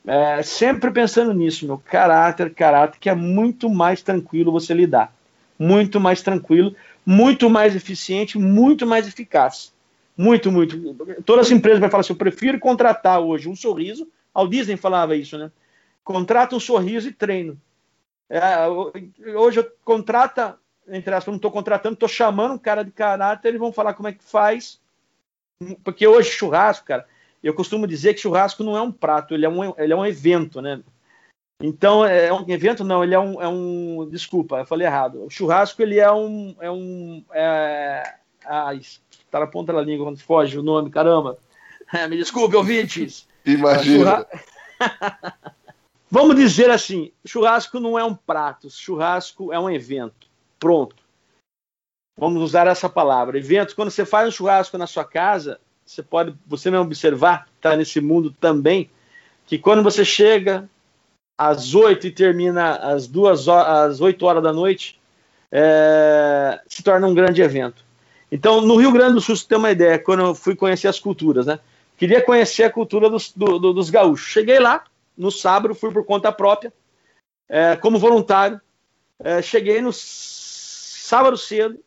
É, sempre pensando nisso, meu caráter, caráter, que é muito mais tranquilo você lidar. Muito mais tranquilo, muito mais eficiente, muito mais eficaz. Muito, muito. Todas as empresas vão falar assim: eu prefiro contratar hoje um sorriso. Ao Disney falava isso, né? Contrata um sorriso e treino. É, hoje eu contrata, entre aspas, não estou contratando, estou chamando um cara de caráter, eles vão falar como é que faz, porque hoje churrasco, cara, eu costumo dizer que churrasco não é um prato, ele é um, ele é um evento, né? Então, é um evento? Não, ele é um, é um. Desculpa, eu falei errado. O churrasco, ele é um. É um é, ai, tá na ponta da língua quando foge o nome, caramba. É, me desculpe, ouvintes. Imagina. Vamos dizer assim: churrasco não é um prato, churrasco é um evento. Pronto. Vamos usar essa palavra. Evento, quando você faz um churrasco na sua casa, você pode, você não observar, está nesse mundo também, que quando você chega às oito e termina às duas às oito horas da noite, é, se torna um grande evento. Então, no Rio Grande do Sul, você tem uma ideia, quando eu fui conhecer as culturas, né? Queria conhecer a cultura dos, do, do, dos gaúchos. Cheguei lá, no sábado, fui por conta própria, é, como voluntário. É, cheguei no sábado cedo,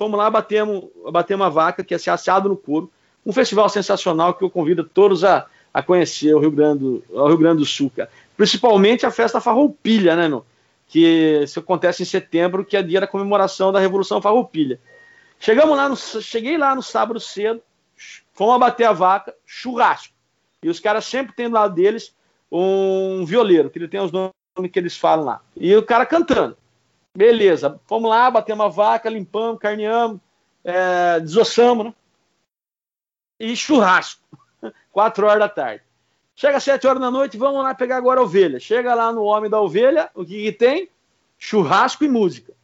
Fomos lá, batemos, batemos uma vaca que ia ser assado no couro. Um festival sensacional que eu convido todos a, a conhecer o Rio Grande, o Rio Grande do Sul, cara. Principalmente a festa Farroupilha, né, meu? Que isso acontece em setembro, que é dia da comemoração da Revolução Farroupilha. Chegamos lá, no, cheguei lá no sábado cedo, fomos abater a vaca, churrasco. E os caras sempre têm do lado deles um violeiro, que ele tem os nomes que eles falam lá. E o cara cantando. Beleza, fomos lá, batemos uma vaca, limpamos, carneamos, é, desossamos, né? E churrasco, quatro horas da tarde. Chega às sete horas da noite, vamos lá pegar agora a ovelha. Chega lá no homem da ovelha, o que, que tem? Churrasco e música.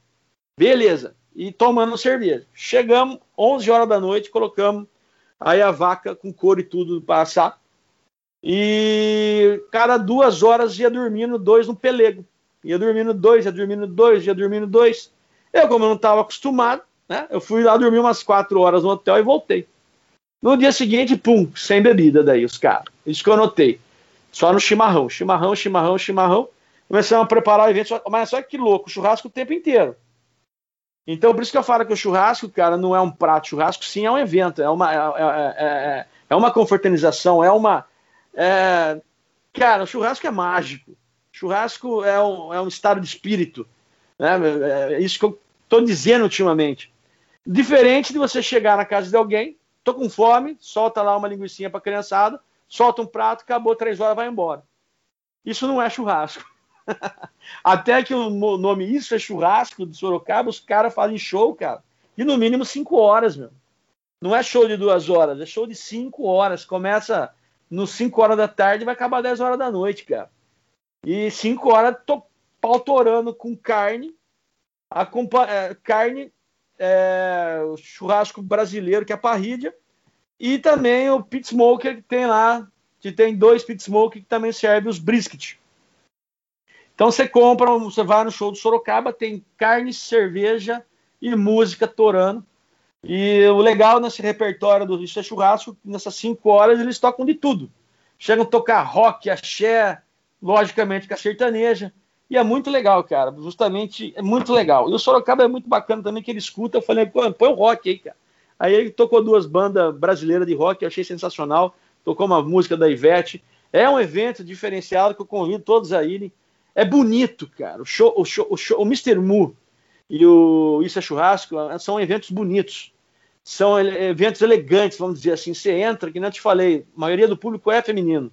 Beleza. E tomando cerveja. Chegamos, 11 horas da noite, colocamos aí a vaca com couro e tudo para assar. E cada duas horas ia dormindo dois no pelego ia dormindo dois, ia dormindo dois, ia dormindo dois. Eu, como eu não estava acostumado, né, eu fui lá dormir umas quatro horas no hotel e voltei. No dia seguinte, pum, sem bebida daí, os caras. Isso que eu notei. Só no chimarrão, chimarrão, chimarrão, chimarrão. Começamos a preparar o evento, mas só que louco, churrasco o tempo inteiro. Então, por isso que eu falo que o churrasco, cara, não é um prato. Churrasco, sim, é um evento. É uma, é, é, é, é uma confraternização, é uma. É... Cara, o churrasco é mágico. Churrasco é um, é um estado de espírito. Né? É isso que eu estou dizendo ultimamente. Diferente de você chegar na casa de alguém, tô com fome, solta lá uma linguiça para criançada, solta um prato, acabou três horas, vai embora. Isso não é churrasco. Até que o nome Isso é Churrasco de Sorocaba, os caras fazem show, cara. E no mínimo cinco horas, meu. Não é show de duas horas, é show de cinco horas. Começa nos cinco horas da tarde e vai acabar dez horas da noite, cara. E cinco horas tô pautorando com carne, é, carne, é, churrasco brasileiro, que é a parrilha, e também o pit smoker que tem lá, que tem dois pit smoker que também serve os brisket. Então você compra, você vai no show do Sorocaba, tem carne, cerveja e música torando. E o legal nesse repertório do Isso é Churrasco, nessas cinco horas eles tocam de tudo. Chegam a tocar rock, axé, logicamente com a sertaneja. E é muito legal, cara. Justamente é muito legal. E o Sorocaba é muito bacana também, que ele escuta. Eu falei, põe o rock aí, cara. Aí ele tocou duas bandas brasileiras de rock, eu achei sensacional. Tocou uma música da Ivete. É um evento diferenciado que eu convido todos a irem. É bonito, cara. O show, o show, o, show, o Mr. Mu e o Isso é Churrasco são eventos bonitos. São eventos elegantes, vamos dizer assim. Você entra, que não te falei, a maioria do público é feminino.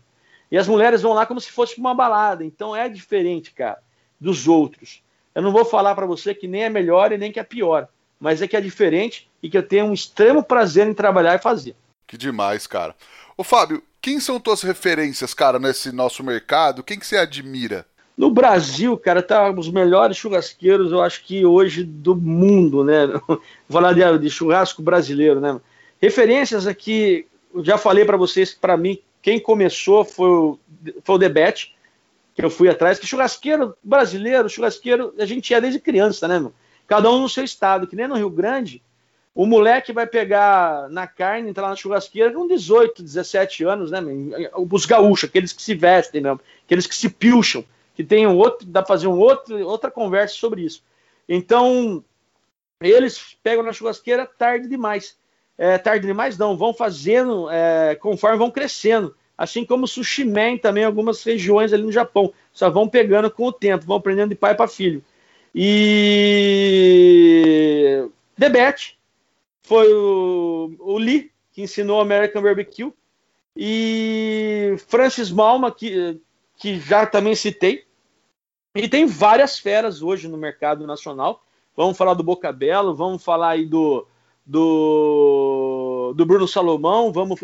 E as mulheres vão lá como se fosse uma balada. Então é diferente, cara, dos outros. Eu não vou falar para você que nem é melhor e nem que é pior, mas é que é diferente e que eu tenho um extremo prazer em trabalhar e fazer. Que demais, cara. Ô Fábio, quem são tuas referências, cara, nesse nosso mercado? Quem que você admira? No Brasil, cara, tá os melhores churrasqueiros, eu acho que hoje do mundo, né? Vou falar de, de churrasco brasileiro, né? Referências aqui, eu já falei para vocês que para mim quem começou foi o, foi o Debete, que eu fui atrás, que churrasqueiro brasileiro, churrasqueiro, a gente é desde criança, né, meu? Cada um no seu estado, que nem no Rio Grande, o moleque vai pegar na carne, entrar na churrasqueira com 18, 17 anos, né? Os gaúchos, aqueles que se vestem mesmo, aqueles que se pilcham, que tem um outro, dá pra fazer um outro, outra conversa sobre isso. Então, eles pegam na churrasqueira tarde demais é, tarde demais, não, vão fazendo é, conforme vão crescendo. Assim como o sushi man também, algumas regiões ali no Japão. Só vão pegando com o tempo, vão aprendendo de pai para filho. E Debete foi o, o Lee que ensinou American Barbecue. E Francis Malma, que, que já também citei. E tem várias feras hoje no mercado nacional. Vamos falar do Boca Belo, vamos falar aí do, do, do Bruno Salomão, vamos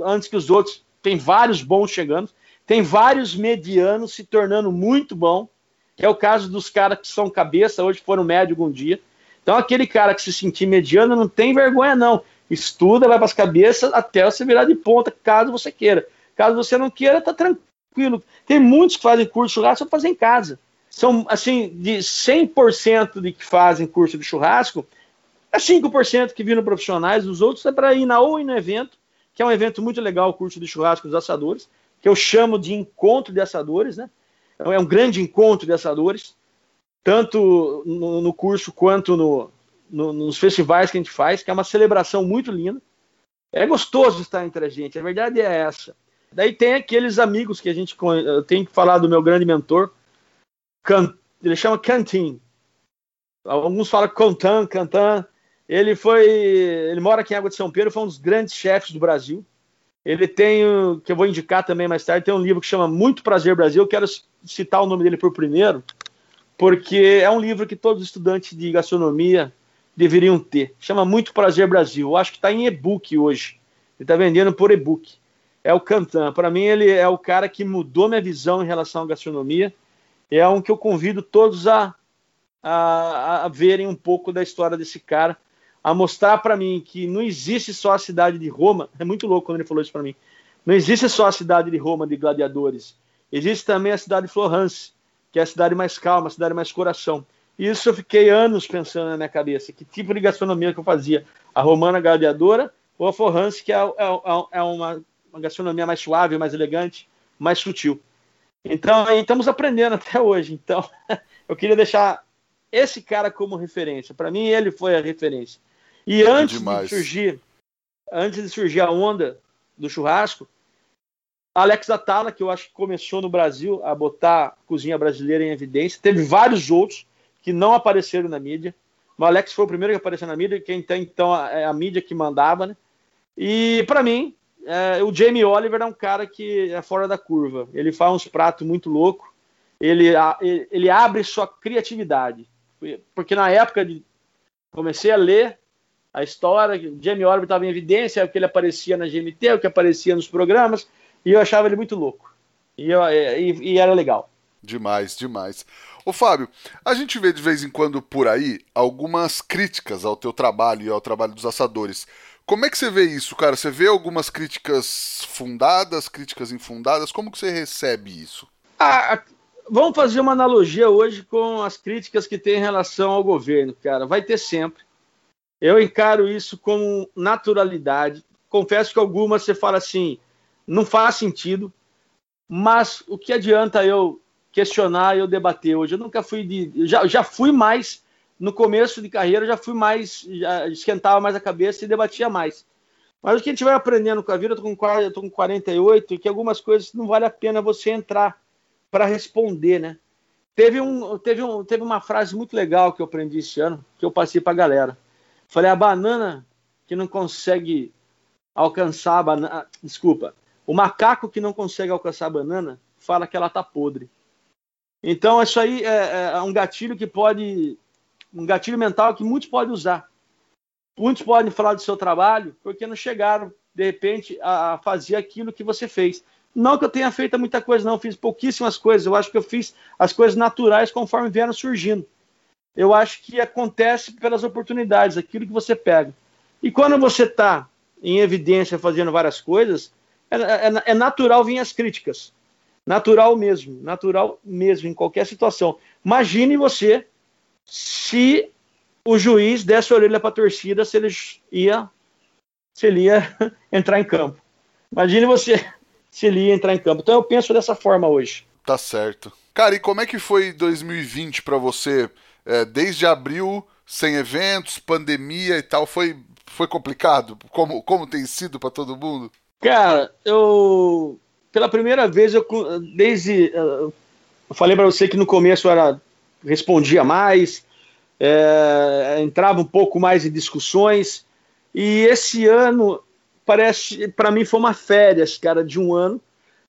antes que os outros, tem vários bons chegando, tem vários medianos se tornando muito bom, é o caso dos caras que são cabeça, hoje foram médio algum dia. Então aquele cara que se sentir mediano não tem vergonha não, estuda, vai para as cabeças até você virar de ponta, caso você queira. Caso você não queira, tá tranquilo. Tem muitos que fazem curso de churrasco, fazer em casa. São, assim, de 100% de que fazem curso de churrasco, é 5% que viram profissionais, os outros é para ir na ou no evento, que é um evento muito legal, o curso de churrasco dos assadores, que eu chamo de encontro de assadores, né? É um grande encontro de assadores, tanto no, no curso quanto no, no, nos festivais que a gente faz, que é uma celebração muito linda. É gostoso estar entre a gente, a verdade é essa. Daí tem aqueles amigos que a gente tem que falar do meu grande mentor, ele chama Cantin. Alguns falam Cantan, Cantan. Ele foi, ele mora aqui em Água de São Pedro, foi um dos grandes chefes do Brasil. Ele tem, que eu vou indicar também mais tarde, tem um livro que chama Muito Prazer Brasil. Eu quero citar o nome dele por primeiro, porque é um livro que todos os estudantes de gastronomia deveriam ter. Chama Muito Prazer Brasil. Eu acho que está em e-book hoje. Ele está vendendo por e-book. É o Cantan. Para mim, ele é o cara que mudou minha visão em relação à gastronomia. É um que eu convido todos a, a, a verem um pouco da história desse cara a mostrar para mim que não existe só a cidade de Roma. É muito louco quando ele falou isso para mim. Não existe só a cidade de Roma de gladiadores. Existe também a cidade de Florence, que é a cidade mais calma, a cidade mais coração. E isso eu fiquei anos pensando na minha cabeça. Que tipo de gastronomia que eu fazia? A romana gladiadora ou a Florence, que é, é, é, é uma, uma gastronomia mais suave, mais elegante, mais sutil. Então, estamos aprendendo até hoje. Então, eu queria deixar esse cara como referência. Para mim, ele foi a referência. E antes de surgir, antes de surgir a onda do churrasco, Alex Atala, que eu acho que começou no Brasil a botar a cozinha brasileira em evidência, teve vários outros que não apareceram na mídia. O Alex foi o primeiro que apareceu na mídia, que então, então é a mídia que mandava, né? E para mim, é, o Jamie Oliver é um cara que é fora da curva. Ele faz uns pratos muito loucos. Ele, ele abre sua criatividade. Porque na época de comecei a ler a história, Jamie Oliver estava em evidência, o que ele aparecia na GMT, o que aparecia nos programas, e eu achava ele muito louco. E, eu, e, e era legal. Demais, demais. Ô Fábio, a gente vê de vez em quando por aí algumas críticas ao teu trabalho e ao trabalho dos assadores. Como é que você vê isso, cara? Você vê algumas críticas fundadas, críticas infundadas? Como que você recebe isso? Ah, vamos fazer uma analogia hoje com as críticas que tem em relação ao governo, cara. Vai ter sempre. Eu encaro isso com naturalidade. Confesso que algumas você fala assim, não faz sentido. Mas o que adianta eu questionar eu debater hoje? Eu nunca fui de. Já, já fui mais. No começo de carreira, já fui mais. Já esquentava mais a cabeça e debatia mais. Mas o que a gente vai aprendendo com a vida, eu estou com, eu tô com 48, que algumas coisas não vale a pena você entrar para responder, né? Teve, um, teve, um, teve uma frase muito legal que eu aprendi esse ano, que eu passei para a galera. Falei, a banana que não consegue alcançar a banana. Desculpa. O macaco que não consegue alcançar a banana fala que ela tá podre. Então, isso aí é, é um gatilho que pode. Um gatilho mental que muitos podem usar. Muitos podem falar do seu trabalho porque não chegaram, de repente, a fazer aquilo que você fez. Não que eu tenha feito muita coisa, não, eu fiz pouquíssimas coisas. Eu acho que eu fiz as coisas naturais conforme vieram surgindo. Eu acho que acontece pelas oportunidades, aquilo que você pega. E quando você está em evidência fazendo várias coisas, é, é, é, natural vir as críticas. Natural mesmo, natural mesmo, em qualquer situação. Imagine você se o juiz desse a orelha para a torcida se ele ia, se ele ia entrar em campo. Imagine você se ele ia entrar em campo. Então eu penso dessa forma hoje. Tá certo. Cara, e como é que foi 2020 para você? É, desde abril, sem eventos, pandemia e tal, foi, foi complicado? Como, como tem sido para todo mundo? Cara, eu. Pela primeira vez, eu desde. Eu falei para você que no começo era, respondia mais, é, entrava um pouco mais em discussões. E esse ano parece, para mim, foi uma férias, cara, de um ano,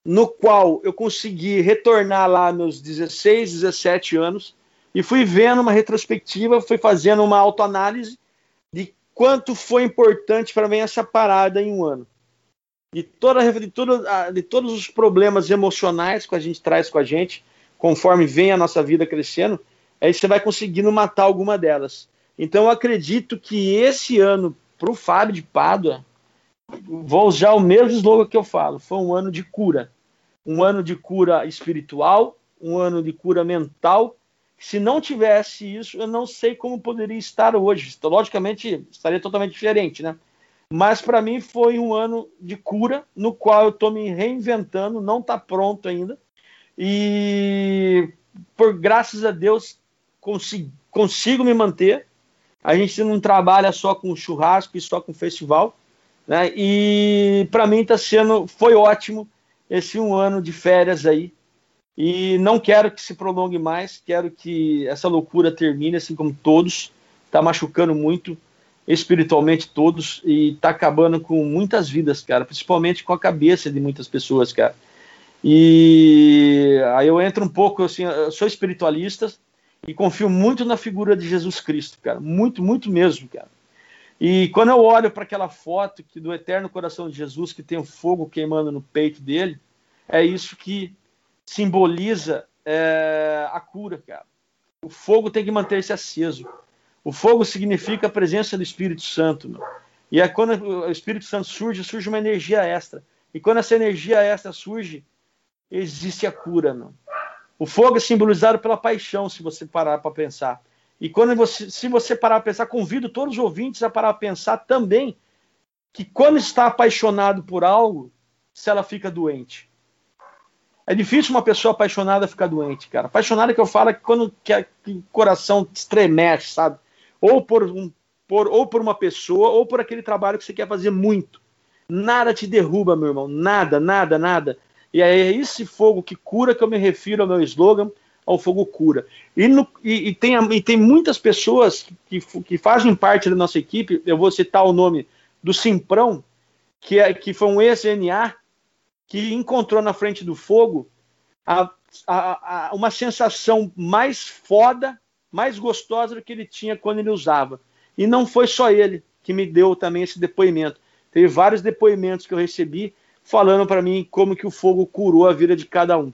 no qual eu consegui retornar lá meus 16, 17 anos e fui vendo uma retrospectiva, fui fazendo uma autoanálise de quanto foi importante para mim essa parada em um ano. De, toda, de, tudo, de todos os problemas emocionais que a gente traz com a gente, conforme vem a nossa vida crescendo, aí você vai conseguindo matar alguma delas. Então eu acredito que esse ano, para o Fábio de Pádua, vou usar o mesmo slogan que eu falo, foi um ano de cura. Um ano de cura espiritual, um ano de cura mental se não tivesse isso, eu não sei como poderia estar hoje. Logicamente, estaria totalmente diferente, né? Mas para mim foi um ano de cura, no qual eu estou me reinventando, não está pronto ainda. E por graças a Deus consigo, consigo me manter. A gente não trabalha só com churrasco e só com festival, né? E para mim está sendo, foi ótimo esse um ano de férias aí e não quero que se prolongue mais, quero que essa loucura termine, assim como todos. Está machucando muito, espiritualmente todos, e está acabando com muitas vidas, cara, principalmente com a cabeça de muitas pessoas, cara. E aí eu entro um pouco, assim, eu sou espiritualista e confio muito na figura de Jesus Cristo, cara, muito, muito mesmo, cara. E quando eu olho para aquela foto que do eterno coração de Jesus, que tem o fogo queimando no peito dele, é isso que simboliza é, a cura, cara. O fogo tem que manter-se aceso. O fogo significa a presença do Espírito Santo. Meu. E é quando o Espírito Santo surge, surge uma energia extra. E quando essa energia extra surge, existe a cura. Meu. O fogo é simbolizado pela paixão, se você parar para pensar. E quando você, se você parar para pensar, convido todos os ouvintes a parar para pensar também que quando está apaixonado por algo, se ela fica doente. É difícil uma pessoa apaixonada ficar doente, cara. Apaixonada que eu falo é que quando que, que o coração estremece, sabe? Ou por, um, por, ou por uma pessoa, ou por aquele trabalho que você quer fazer muito. Nada te derruba, meu irmão. Nada, nada, nada. E é esse fogo que cura que eu me refiro ao meu slogan, ao fogo cura. E, no, e, e, tem, e tem muitas pessoas que, que fazem parte da nossa equipe, eu vou citar o nome do Simprão, que, é, que foi um ex-NA, que encontrou na frente do fogo a, a, a, uma sensação mais foda, mais gostosa do que ele tinha quando ele usava. E não foi só ele que me deu também esse depoimento. Teve vários depoimentos que eu recebi falando para mim como que o fogo curou a vida de cada um.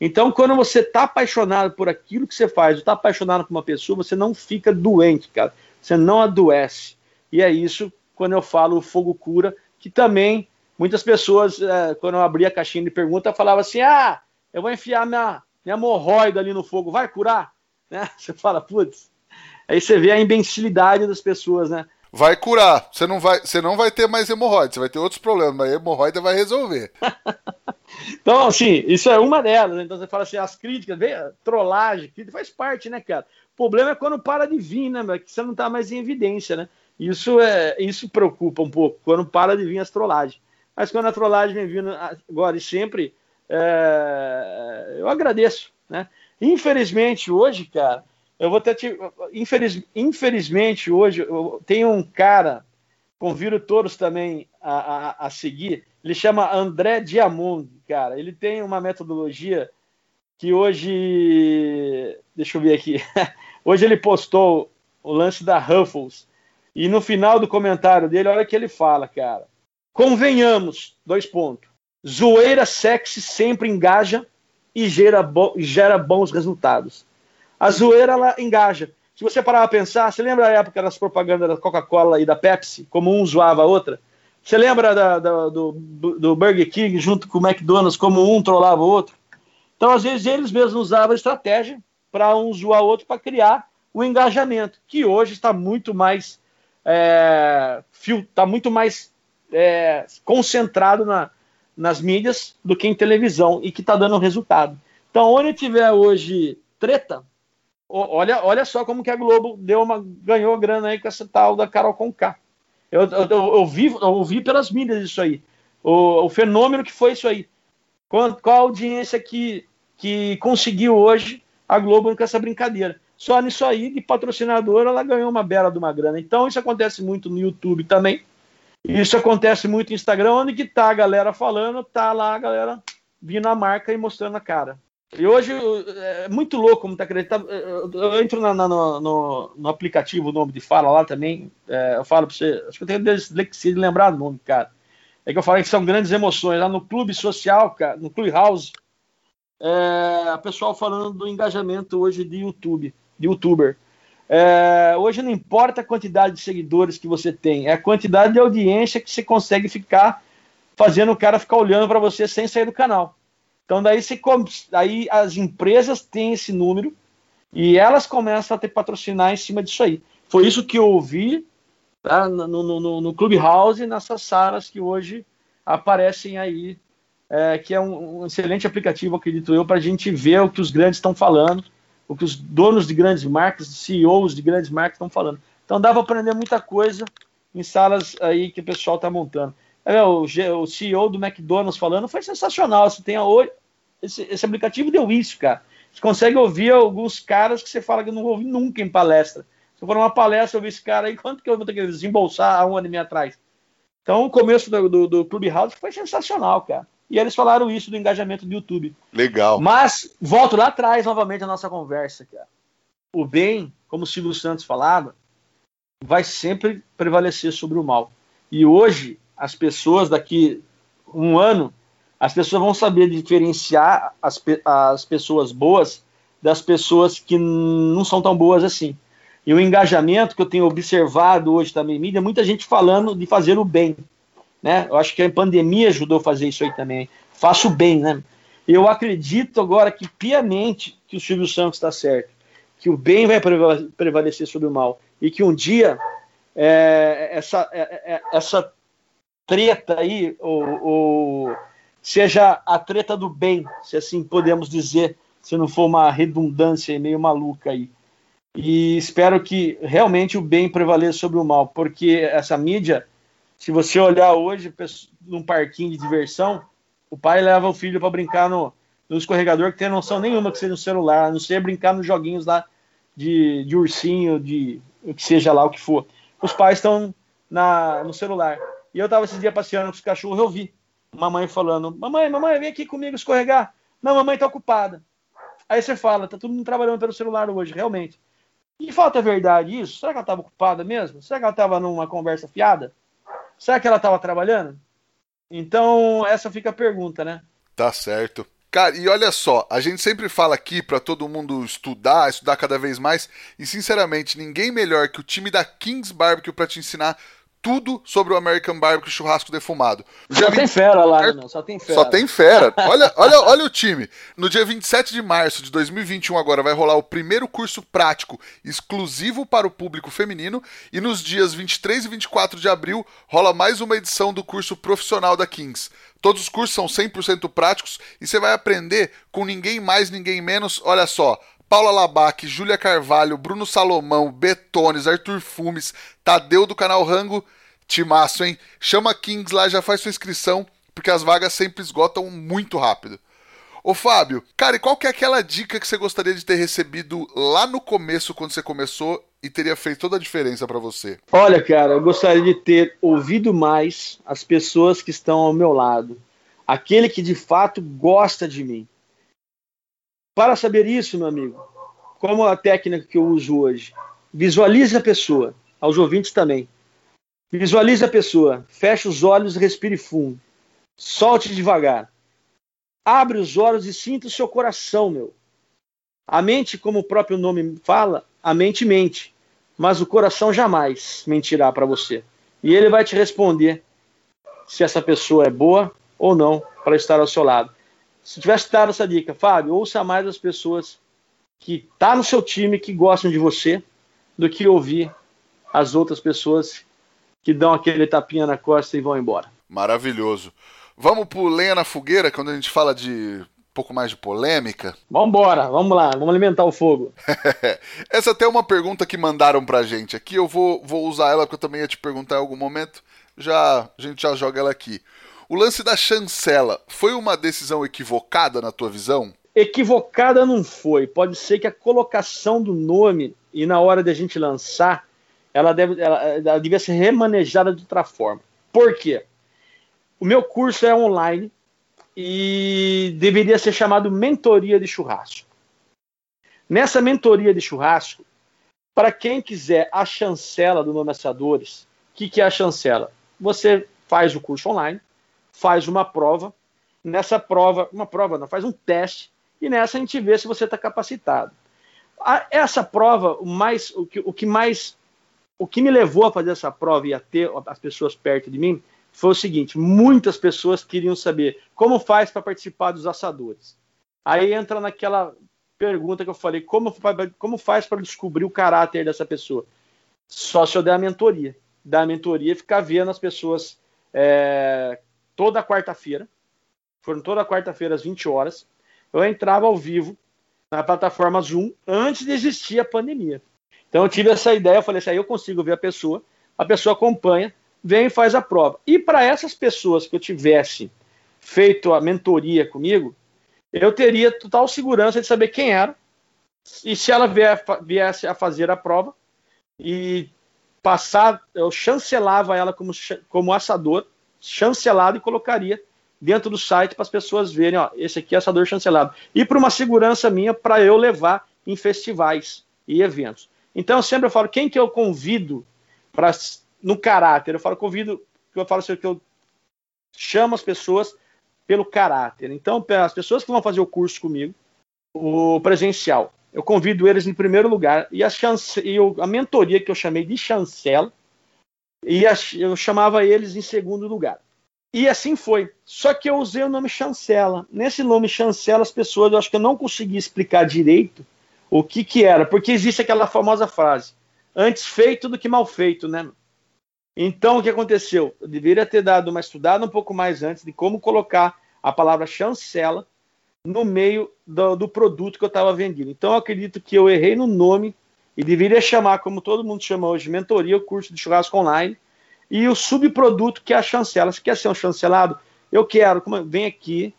Então, quando você está apaixonado por aquilo que você faz, está apaixonado por uma pessoa, você não fica doente, cara. Você não adoece. E é isso quando eu falo o fogo cura, que também muitas pessoas, é, quando eu abri a caixinha de pergunta, falavam assim: ah, eu vou enfiar minha, minha hemorroida ali no fogo, vai curar? Né? Você fala, putz. Aí você vê a imbecilidade das pessoas, né? Vai curar. Você não vai, você não vai ter mais hemorroida, você vai ter outros problemas, mas a hemorroida vai resolver. então, assim, isso é uma delas. Né? Então você fala assim, as críticas, vem, trollagem, crítica faz parte, né, cara? O problema é quando para de vir, né, que você não tá mais em evidência, né? Isso é, isso preocupa um pouco, quando para de vir as trollagens. Mas quando a trollagem vem vindo agora e sempre, é, eu agradeço, né? Infelizmente, hoje, cara, eu vou ter. Te, infeliz, infelizmente, hoje, tenho um cara, convido todos também a, a, a seguir, ele chama André Diamond, cara. Ele tem uma metodologia que hoje. Deixa eu ver aqui. Hoje ele postou o lance da Ruffles. E no final do comentário dele, olha o que ele fala, cara. Convenhamos, dois pontos. Zoeira sexy sempre engaja e gera, bo gera bons resultados. A zoeira, ela engaja. Se você parar a pensar, você lembra a época das propagandas da Coca-Cola e da Pepsi, como um zoava a outra? Você lembra da, da, do, do Burger King junto com o McDonald's, como um trollava o outro? Então, às vezes, eles mesmos usavam estratégia para um zoar o outro para criar o engajamento, que hoje está muito mais é, está muito mais é, concentrado na, nas mídias do que em televisão e que está dando resultado. Então, onde tiver hoje treta, olha, olha só como que a Globo deu uma, ganhou grana aí com essa tal da Carol Conká. Eu, eu, eu, vi, eu vi pelas mídias isso aí. O, o fenômeno que foi isso aí. Qual, qual a audiência que, que conseguiu hoje a Globo com essa brincadeira? Só nisso aí, de patrocinador, ela ganhou uma bela de uma grana. Então, isso acontece muito no YouTube também. Isso acontece muito no Instagram, onde que tá a galera falando, tá lá a galera vindo a marca e mostrando a cara. E hoje é muito louco como tá acreditando. Eu entro na, na, no, no, aplicativo, o nome de fala lá também. É, eu falo para você, acho que eu tenho dislexia de lembrar o nome, cara. É que eu falei que são grandes emoções. Lá no clube social, cara, no Clube House, é, a pessoal falando do engajamento hoje de YouTube, de youtuber. É, hoje não importa a quantidade de seguidores que você tem, é a quantidade de audiência que você consegue ficar fazendo o cara ficar olhando para você sem sair do canal. Então daí, você, aí as empresas têm esse número e elas começam a ter patrocinar em cima disso aí. Foi isso que eu ouvi tá, no, no, no, no Clubhouse nessas salas que hoje aparecem aí, é, que é um, um, excelente aplicativo, acredito eu, para a gente ver o que os grandes estão falando, o que os donos de grandes marcas, CEOs de grandes marcas estão falando. Então dá para aprender muita coisa em salas aí que o pessoal está montando. É, o, CEO do McDonald's falando foi sensacional. Você tem a, esse, esse aplicativo deu isso, cara. Você consegue ouvir alguns caras que você fala que não ouvi nunca em palestra. Se eu for numa palestra, eu vi esse cara aí, quanto que eu vou ter que desembolsar há um ano e meio atrás? Então, o começo do, do, do Clubhouse foi sensacional, cara. E eles falaram isso do engajamento do YouTube. Legal. Mas, volto lá atrás novamente a nossa conversa, cara. O bem, como o Silvio Santos falava, vai sempre prevalecer sobre o mal. E hoje, as pessoas daqui um ano, as pessoas vão saber diferenciar as, as pessoas boas das pessoas que não são tão boas assim. E o engajamento que eu tenho observado hoje também mídia, muita gente falando de fazer o bem. Né? Eu acho que a pandemia ajudou a fazer isso aí também. Faço bem, né? Eu acredito agora que piamente que o Silvio Santos está certo, que o bem vai prevalecer sobre o mal e que um dia é, essa, é, é, essa treta aí, ou, seja a treta do bem, se assim podemos dizer, se não for uma redundância meio maluca aí. E espero que realmente o bem prevaleça sobre o mal, porque essa mídia, se você olhar hoje num parquinho de diversão, o pai leva o filho para brincar no, no escorregador que tem noção nenhuma que seja no celular, a não ser brincar nos joguinhos lá de, de ursinho, de o que seja lá o que for. Os pais estão no celular. E eu tava esse dia passeando com os cachorros, eu vi mamãe falando: Mamãe, mamãe, vem aqui comigo escorregar. Não, mamãe tá ocupada. Aí você fala: Tá todo mundo trabalhando pelo celular hoje, realmente. E falta verdade isso? Será que ela estava ocupada mesmo? Será que ela estava numa conversa fiada? Será que ela estava trabalhando? Então, essa fica a pergunta, né? Tá certo. Cara, e olha só, a gente sempre fala aqui para todo mundo estudar, estudar cada vez mais, e sinceramente, ninguém melhor que o time da Kings Barbecue para te ensinar tudo sobre o American Barbecue Churrasco Defumado. Só tem fera lá, né? Só tem fera. Só tem fera. Olha, olha, olha o time. No dia 27 de março de 2021 agora vai rolar o primeiro curso prático exclusivo para o público feminino e nos dias 23 e 24 de abril rola mais uma edição do curso profissional da Kings. Todos os cursos são 100% práticos e você vai aprender com ninguém mais, ninguém menos. Olha só, Paula Labac, Júlia Carvalho, Bruno Salomão, Betones, Arthur Fumes, Tadeu do canal Rango. Timaço, hein? Chama Kings lá, já faz sua inscrição, porque as vagas sempre esgotam muito rápido. Ô Fábio, cara, e qual que é aquela dica que você gostaria de ter recebido lá no começo, quando você começou, e teria feito toda a diferença para você? Olha, cara, eu gostaria de ter ouvido mais as pessoas que estão ao meu lado. Aquele que de fato gosta de mim. Para saber isso, meu amigo, como a técnica que eu uso hoje, visualize a pessoa, aos ouvintes também. Visualize a pessoa, feche os olhos respire fundo. Solte devagar. Abre os olhos e sinta o seu coração, meu. A mente, como o próprio nome fala, a mente mente, mas o coração jamais mentirá para você. E ele vai te responder se essa pessoa é boa ou não para estar ao seu lado. Se tivesse dado essa dica, Fábio, ouça mais as pessoas que tá no seu time que gostam de você do que ouvir as outras pessoas que dão aquele tapinha na costa e vão embora. Maravilhoso. Vamos pro lenha na fogueira, quando a gente fala de um pouco mais de polêmica? Vamos embora, vamos lá, vamos alimentar o fogo. Essa até é uma pergunta que mandaram pra gente aqui, eu vou, vou usar ela porque eu também ia te perguntar em algum momento, já a gente já joga ela aqui. O lance da chancela foi uma decisão equivocada na tua visão? Equivocada não foi. Pode ser que a colocação do nome e na hora de a gente lançar ela, deve, ela, ela devia ser remanejada de outra forma. Por quê? O meu curso é online e deveria ser chamado Mentoria de Churrasco. Nessa mentoria de churrasco, para quem quiser a chancela do Nome Assadores, o que, que é a chancela? Você faz o curso online, faz uma prova, nessa prova, uma prova não, faz um teste, e nessa a gente vê se você está capacitado. essa prova, o, mais, o, que, o que mais o que me levou a fazer essa prova e a ter as pessoas perto de mim foi o seguinte: muitas pessoas queriam saber como faz para participar dos assadores. Aí entra naquela pergunta que eu falei: como, como faz para descobrir o caráter dessa pessoa? Só se eu der a mentoria. Dar a mentoria e ficar vendo as pessoas é, toda quarta-feira. Foram toda quarta-feira às 20 horas. Eu entrava ao vivo na plataforma Zoom antes de existir a pandemia. Então eu tive essa ideia, eu falei assim, aí eu consigo ver a pessoa, a pessoa acompanha, vem e faz a prova. E para essas pessoas que eu tivesse feito a mentoria comigo, eu teria total segurança de saber quem era, e se ela viesse a fazer a prova, e passar, eu chancelava ela como, como assador, chancelado e colocaria dentro do site para as pessoas verem, ó, esse aqui é assador chancelado. E para uma segurança minha para eu levar em festivais e eventos. Então eu sempre falo, quem que eu convido para no caráter? Eu falo, convido, eu falo assim, que eu chamo as pessoas pelo caráter. Então, as pessoas que vão fazer o curso comigo, o presencial, eu convido eles em primeiro lugar e a, chance, e a mentoria que eu chamei de chancela, e eu chamava eles em segundo lugar. E assim foi. Só que eu usei o nome chancela. Nesse nome chancela, as pessoas, eu acho que eu não consegui explicar direito o que que era, porque existe aquela famosa frase, antes feito do que mal feito, né? Então, o que aconteceu? Eu deveria ter dado uma estudada um pouco mais antes de como colocar a palavra chancela no meio do, do produto que eu estava vendendo. Então, eu acredito que eu errei no nome e deveria chamar, como todo mundo chama hoje, mentoria, o curso de churrasco online, e o subproduto que é a chancela. Você quer ser um chancelado? Eu quero. Vem aqui,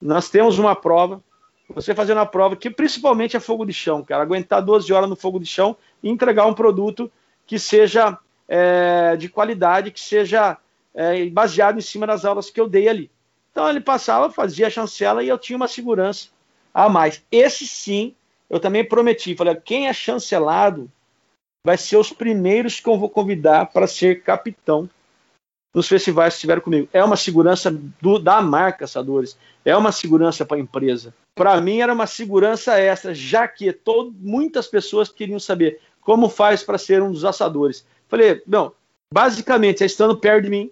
nós temos uma prova, você fazendo a prova, que principalmente é fogo de chão, cara. Aguentar 12 horas no fogo de chão e entregar um produto que seja é, de qualidade, que seja é, baseado em cima das aulas que eu dei ali. Então ele passava, fazia a chancela e eu tinha uma segurança a mais. Esse sim, eu também prometi. Falei, quem é chancelado vai ser os primeiros que eu vou convidar para ser capitão nos festivais que estiveram comigo. É uma segurança do, da marca Assadores, é uma segurança para a empresa. Para mim era uma segurança extra, já que todo, muitas pessoas queriam saber como faz para ser um dos assadores. Falei, não, basicamente é estando perto de mim,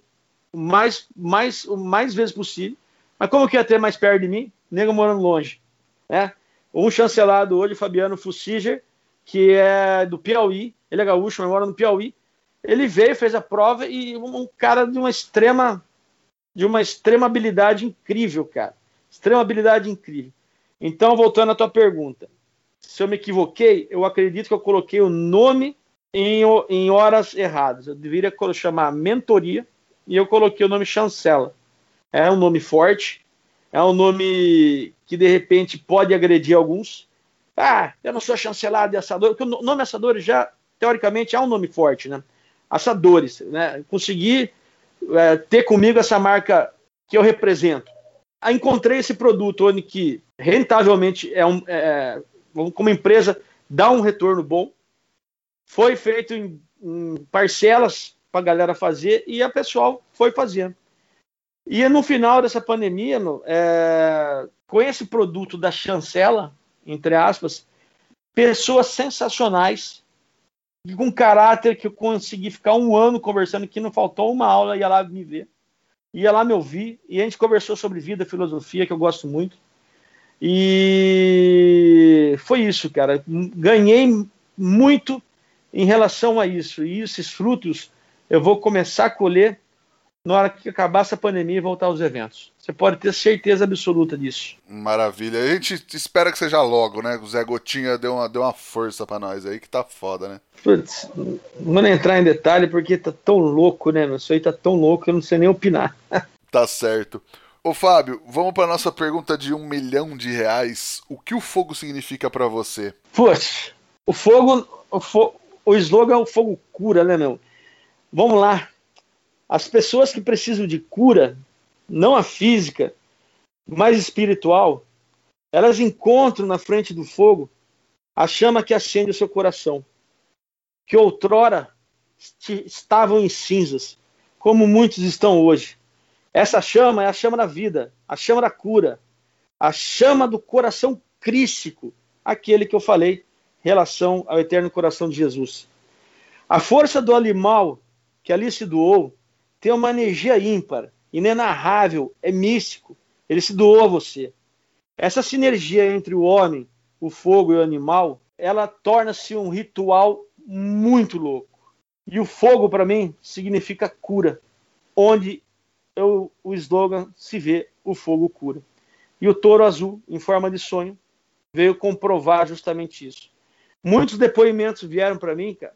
mais, mais, mais vezes possível. Mas como que ia ter mais perto de mim? Nego morando longe. Né? Um chancelado hoje, Fabiano Fussiger, que é do Piauí, ele é gaúcho, mas mora no Piauí. Ele veio, fez a prova e um cara de uma extrema de uma extrema habilidade incrível, cara. Extrema habilidade incrível. Então, voltando à tua pergunta, se eu me equivoquei, eu acredito que eu coloquei o nome em, em horas erradas. Eu deveria chamar mentoria e eu coloquei o nome chancela. É um nome forte, é um nome que de repente pode agredir alguns. Ah, eu não sou chancelado de assador, porque o nome assadores já, teoricamente, é um nome forte, né? Assadores, né? Conseguir é, ter comigo essa marca que eu represento. Aí encontrei esse produto onde que rentavelmente é um, é, como empresa dá um retorno bom. Foi feito em, em parcelas para a galera fazer e a pessoal foi fazendo. E no final dessa pandemia, é, com esse produto da chancela, entre aspas, pessoas sensacionais, com caráter que eu consegui ficar um ano conversando, que não faltou uma aula, ia lá me ver, ia lá me ouvir, e a gente conversou sobre vida, filosofia, que eu gosto muito. E foi isso, cara. Ganhei muito em relação a isso. E esses frutos eu vou começar a colher na hora que acabar essa pandemia e voltar aos eventos. Você pode ter certeza absoluta disso. Maravilha. A gente espera que seja logo, né? O Zé Gotinha deu uma, deu uma força para nós aí, que tá foda, né? Putz, não vou entrar em detalhe porque tá tão louco, né? Isso aí tá tão louco que eu não sei nem opinar. tá certo. Ô Fábio, vamos para nossa pergunta de um milhão de reais. O que o fogo significa para você? Putz, o fogo, o, fo o slogan é o fogo cura, né, meu? Vamos lá. As pessoas que precisam de cura, não a física, mas espiritual, elas encontram na frente do fogo a chama que acende o seu coração, que outrora estavam em cinzas, como muitos estão hoje. Essa chama é a chama da vida, a chama da cura, a chama do coração crístico, aquele que eu falei, relação ao eterno coração de Jesus. A força do animal que ali se doou tem uma energia ímpar, inenarrável, é místico. Ele se doou a você. Essa sinergia entre o homem, o fogo e o animal, ela torna-se um ritual muito louco. E o fogo, para mim, significa cura, onde eu, o slogan se vê o fogo cura. E o touro azul, em forma de sonho, veio comprovar justamente isso. Muitos depoimentos vieram para mim, cara.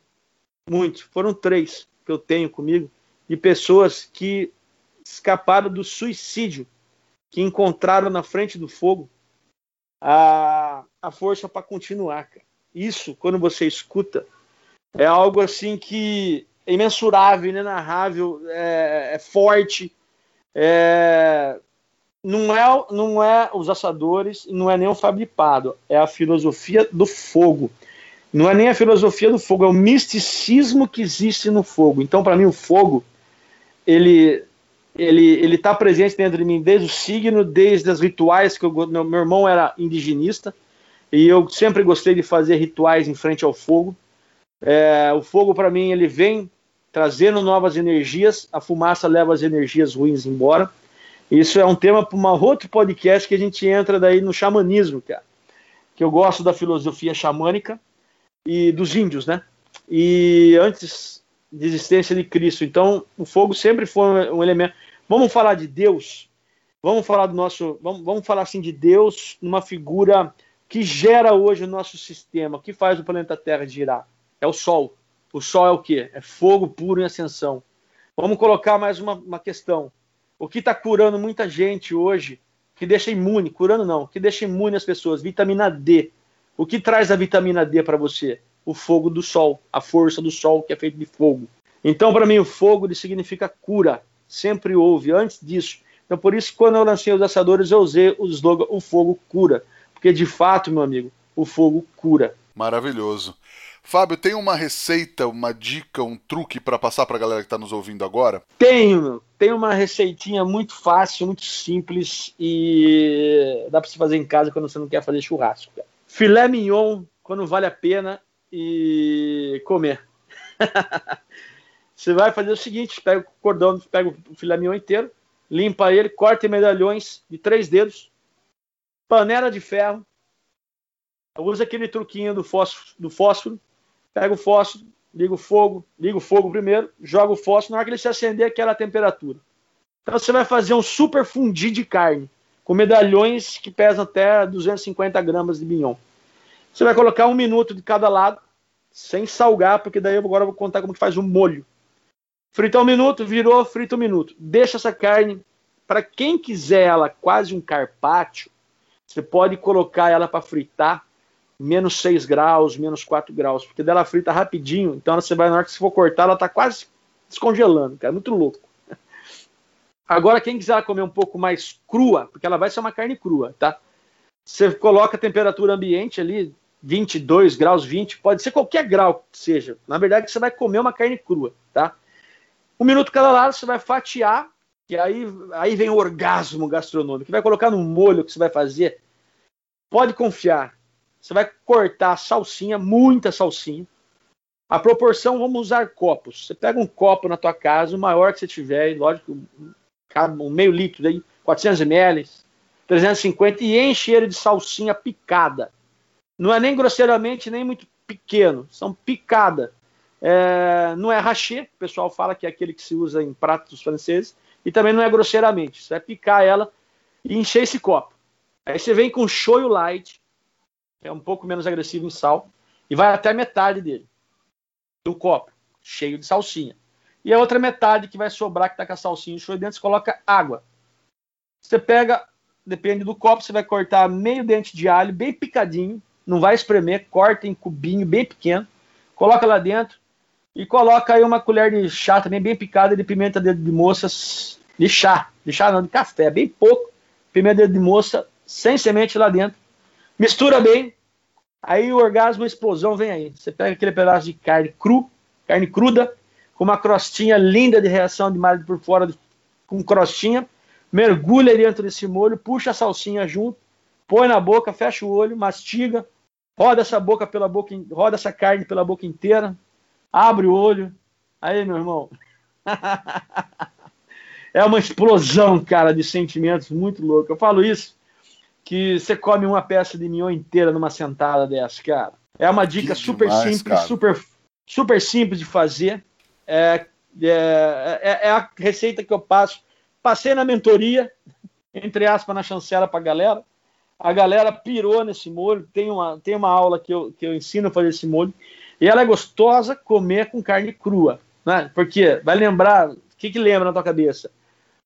Muitos. Foram três que eu tenho comigo de pessoas que escaparam do suicídio, que encontraram na frente do fogo a, a força para continuar. Cara. Isso, quando você escuta, é algo assim que é imensurável, inenarrável, é, é forte. É, não é, não é os assadores, não é nem o fabricado, é a filosofia do fogo. Não é nem a filosofia do fogo, é o misticismo que existe no fogo. Então, para mim, o fogo ele ele ele está presente dentro de mim desde o signo, desde os rituais que eu, meu, irmão era indigenista e eu sempre gostei de fazer rituais em frente ao fogo. É, o fogo para mim ele vem trazendo novas energias, a fumaça leva as energias ruins embora. Isso é um tema para um outro podcast que a gente entra daí no xamanismo, cara. Que eu gosto da filosofia xamânica e dos índios, né? E antes de existência de Cristo. Então, o fogo sempre foi um elemento. Vamos falar de Deus. Vamos falar do nosso. Vamos, vamos falar assim de Deus, numa figura que gera hoje o nosso sistema, que faz o planeta Terra girar. É o Sol. O Sol é o quê? É fogo puro em ascensão. Vamos colocar mais uma, uma questão. O que está curando muita gente hoje, que deixa imune, curando não, que deixa imune as pessoas, vitamina D. O que traz a vitamina D para você? O fogo do sol, a força do sol que é feito de fogo. Então, para mim, o fogo ele significa cura. Sempre houve antes disso. Então, por isso, quando eu lancei os assadores, eu usei o slogan O Fogo Cura. Porque, de fato, meu amigo, o fogo cura. Maravilhoso. Fábio, tem uma receita, uma dica, um truque para passar para a galera que está nos ouvindo agora? Tenho. Tem uma receitinha muito fácil, muito simples e dá para se fazer em casa quando você não quer fazer churrasco. Filé mignon, quando vale a pena, e comer. Você vai fazer o seguinte: pega o cordão, pega o filé mignon inteiro, limpa ele, corta em medalhões de três dedos, panela de ferro, usa aquele truquinho do fósforo, do fósforo, pega o fósforo, liga o fogo, liga o fogo primeiro, joga o fósforo, na hora que ele se acender, aquela temperatura. Então você vai fazer um super fundi de carne, com medalhões que pesam até 250 gramas de mignon. Você vai colocar um minuto de cada lado, sem salgar, porque daí eu agora vou contar como que faz um molho. Frita um minuto, virou, frita um minuto. Deixa essa carne, para quem quiser ela quase um carpaccio, você pode colocar ela para fritar menos 6 graus, menos 4 graus, porque dela frita rapidinho, então você vai, na hora que você for cortar, ela está quase descongelando, cara, muito louco. Agora, quem quiser comer um pouco mais crua, porque ela vai ser uma carne crua, tá? Você coloca a temperatura ambiente ali, 22 graus, 20, pode ser qualquer grau que seja. Na verdade, você vai comer uma carne crua, tá? Um minuto cada lado, você vai fatiar, que aí, aí vem o orgasmo gastronômico, que vai colocar no molho que você vai fazer. Pode confiar, você vai cortar salsinha, muita salsinha. A proporção, vamos usar copos. Você pega um copo na tua casa, o maior que você tiver, lógico, um meio litro aí, 400 ml, 350 e enche ele de salsinha picada. Não é nem grosseiramente, nem muito pequeno, são picada. É, não é rachê, o pessoal fala que é aquele que se usa em pratos franceses, e também não é grosseiramente. Você vai picar ela e encher esse copo. Aí você vem com shoyu light, é um pouco menos agressivo em sal, e vai até a metade dele, do copo, cheio de salsinha. E a outra metade que vai sobrar, que está com a salsinha e shoyu dentro, você coloca água. Você pega, depende do copo, você vai cortar meio dente de alho, bem picadinho, não vai espremer, corta em cubinho bem pequeno, coloca lá dentro e coloca aí uma colher de chá também bem picada de pimenta de, de moça de chá, de chá não, de café, bem pouco, pimenta de moça sem semente lá dentro Mistura bem, aí o orgasmo, a explosão vem aí. Você pega aquele pedaço de carne cru, carne cruda, com uma crostinha linda de reação de malha por fora, com crostinha, mergulha dentro desse molho, puxa a salsinha junto, põe na boca, fecha o olho, mastiga, roda essa boca pela boca, roda essa carne pela boca inteira, abre o olho. Aí, meu irmão. é uma explosão, cara, de sentimentos muito louco. Eu falo isso que você come uma peça de mignon inteira numa sentada dessa, cara. É uma dica que super demais, simples, cara. super, super simples de fazer. É, é, é, é, a receita que eu passo. Passei na mentoria, entre aspas, na chancela para a galera. A galera pirou nesse molho. Tem uma, tem uma aula que eu, que eu ensino a fazer esse molho. E ela é gostosa comer com carne crua. Né? Porque vai lembrar. O que, que lembra na tua cabeça?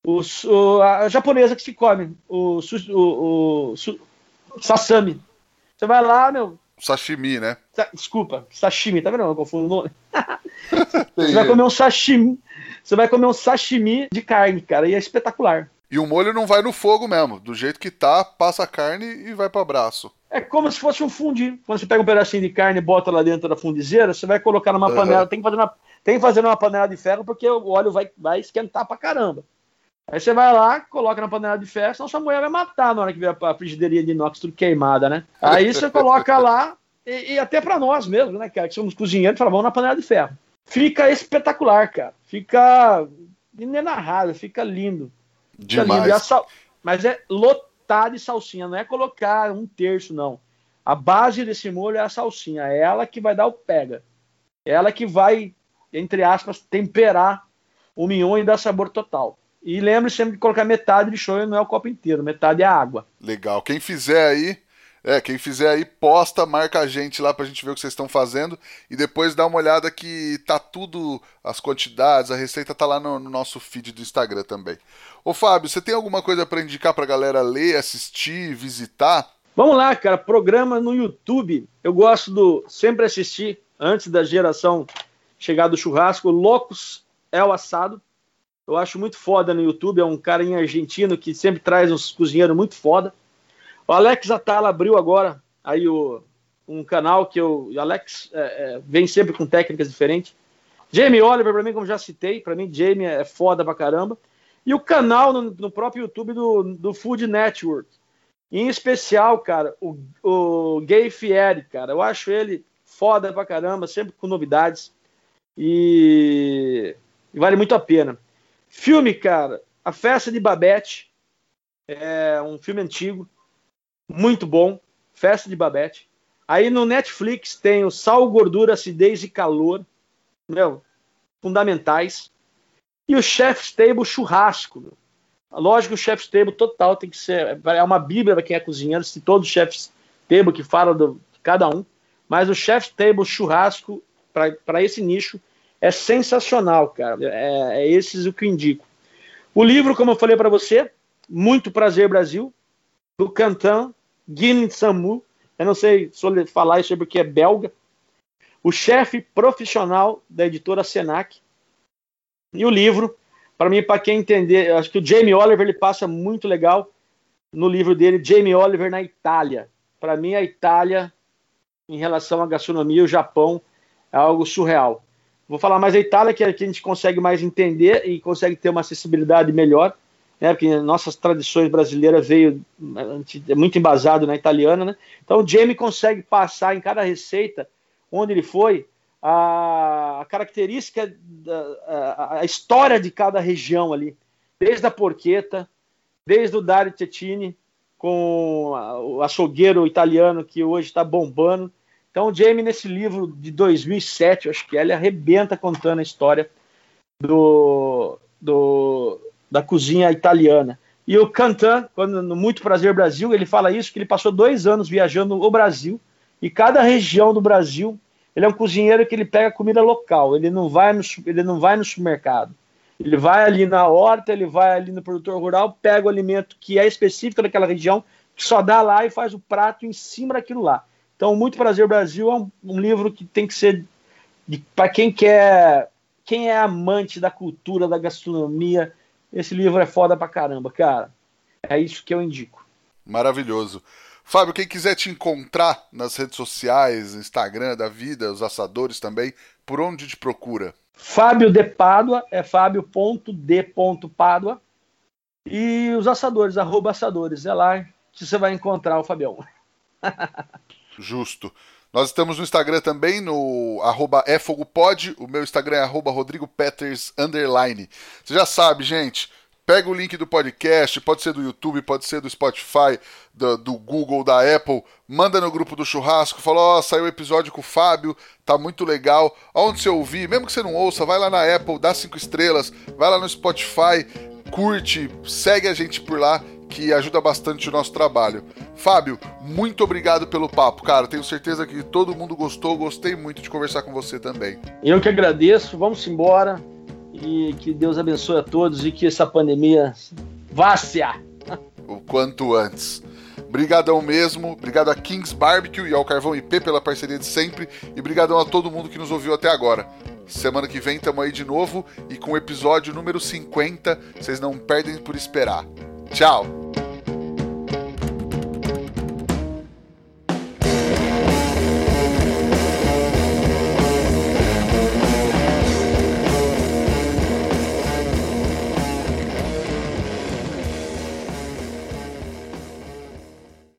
O, o, a japonesa que se come, o, o, o, sashimi. Você vai lá, meu. Sashimi, né? Desculpa, sashimi, tá vendo? Eu confundo o nome. Você vai comer um sashimi. Você vai comer um sashimi de carne, cara, e é espetacular. E o molho não vai no fogo mesmo. Do jeito que tá, passa a carne e vai para braço. É como se fosse um fundi. Quando você pega um pedacinho de carne e bota lá dentro da fundizeira, você vai colocar numa uhum. panela. Tem que, fazer uma, tem que fazer numa panela de ferro porque o óleo vai, vai esquentar pra caramba. Aí você vai lá, coloca na panela de ferro, senão sua mulher vai matar na hora que vier a frigideirinha de inox tudo queimada, né? Aí você coloca lá, e, e até para nós mesmo, né, cara, que somos cozinheiros, fala, vamos na panela de ferro. Fica espetacular, cara. Fica inenarrável, fica lindo. Demais. Lindo. Sal... Mas é lotar de salsinha, não é colocar um terço, não. A base desse molho é a salsinha, é ela que vai dar o pega. É ela que vai, entre aspas, temperar o mignon e dar sabor total. E lembre sempre de colocar metade de shoyu, não é o copo inteiro, metade é água. Legal. Quem fizer aí, é, quem fizer aí, posta, marca a gente lá pra gente ver o que vocês estão fazendo e depois dá uma olhada que tá tudo, as quantidades, a receita tá lá no, no nosso feed do Instagram também. Ô Fábio, você tem alguma coisa para indicar pra galera ler, assistir, visitar? Vamos lá, cara, programa no YouTube. Eu gosto do sempre assistir antes da geração chegar do churrasco, Loucos é o assado. Eu acho muito foda no YouTube. É um cara em argentino que sempre traz uns cozinheiros muito foda. O Alex Atala abriu agora aí o, um canal que eu. O Alex é, é, vem sempre com técnicas diferentes. Jamie Oliver, para mim, como já citei, para mim, Jamie é foda pra caramba. E o canal no, no, próprio YouTube do, do Food Network. Em especial, cara, o, o Gay Fieri, cara. Eu acho ele foda pra caramba, sempre com novidades. e, e vale muito a pena. Filme, cara, A Festa de Babette, é um filme antigo, muito bom, Festa de Babette. Aí no Netflix tem o Sal, Gordura, Acidez e Calor, meu, fundamentais. E o Chef's Table Churrasco. Meu. Lógico que o Chef's Table total tem que ser. É uma bíblia para quem é cozinheiro, se todo Chef's Table que fala do, de cada um. Mas o Chef's Table Churrasco, para esse nicho, é sensacional, cara. É, é esses o que eu indico. O livro, como eu falei para você, Muito Prazer Brasil, do Cantan Guin Samu. Eu não sei falar isso porque é belga. O chefe profissional da editora Senac. E o livro, para mim, para quem entender, acho que o Jamie Oliver ele passa muito legal no livro dele, Jamie Oliver na Itália. Para mim, a Itália, em relação à gastronomia, o Japão, é algo surreal. Vou falar mais a Itália, que, é que a gente consegue mais entender e consegue ter uma acessibilidade melhor, né? Porque nossas tradições brasileiras veio é muito embasado na italiana, né? Então o Jamie consegue passar em cada receita onde ele foi a, característica, a, história de cada região ali, desde a porqueta, desde o Dario Cecchini com o açougueiro italiano que hoje está bombando. Então, o Jamie, nesse livro de 2007, acho que ele arrebenta contando a história do, do, da cozinha italiana. E o Cantan, quando no Muito Prazer Brasil, ele fala isso, que ele passou dois anos viajando o Brasil, e cada região do Brasil, ele é um cozinheiro que ele pega comida local, ele não vai no, ele não vai no supermercado. Ele vai ali na horta, ele vai ali no produtor rural, pega o alimento que é específico daquela região, que só dá lá e faz o prato em cima daquilo lá. Então, Muito Prazer Brasil é um, um livro que tem que ser para quem quer, quem é amante da cultura, da gastronomia, esse livro é foda pra caramba, cara. É isso que eu indico. Maravilhoso. Fábio, quem quiser te encontrar nas redes sociais, Instagram da vida, os assadores também, por onde te procura? Fábio de Pádua, é fábio.d.pádua. E os assadores, arroba assadores, é lá que você vai encontrar o Fabião. Justo. Nós estamos no Instagram também, no arroba efogopod. O meu Instagram é arroba rodrigopeters. Você já sabe, gente. Pega o link do podcast, pode ser do YouTube, pode ser do Spotify, do, do Google, da Apple. Manda no grupo do churrasco, fala, ó, oh, saiu o episódio com o Fábio, tá muito legal. Onde você ouvir, mesmo que você não ouça, vai lá na Apple, dá cinco estrelas, vai lá no Spotify, curte, segue a gente por lá que ajuda bastante o nosso trabalho. Fábio, muito obrigado pelo papo, cara. Tenho certeza que todo mundo gostou. Gostei muito de conversar com você também. Eu que agradeço. Vamos embora e que Deus abençoe a todos e que essa pandemia vá se o quanto antes. Brigadão mesmo, obrigado a Kings Barbecue e ao Carvão IP pela parceria de sempre e brigadão a todo mundo que nos ouviu até agora. Semana que vem tamo aí de novo e com o episódio número 50, vocês não perdem por esperar. Tchau!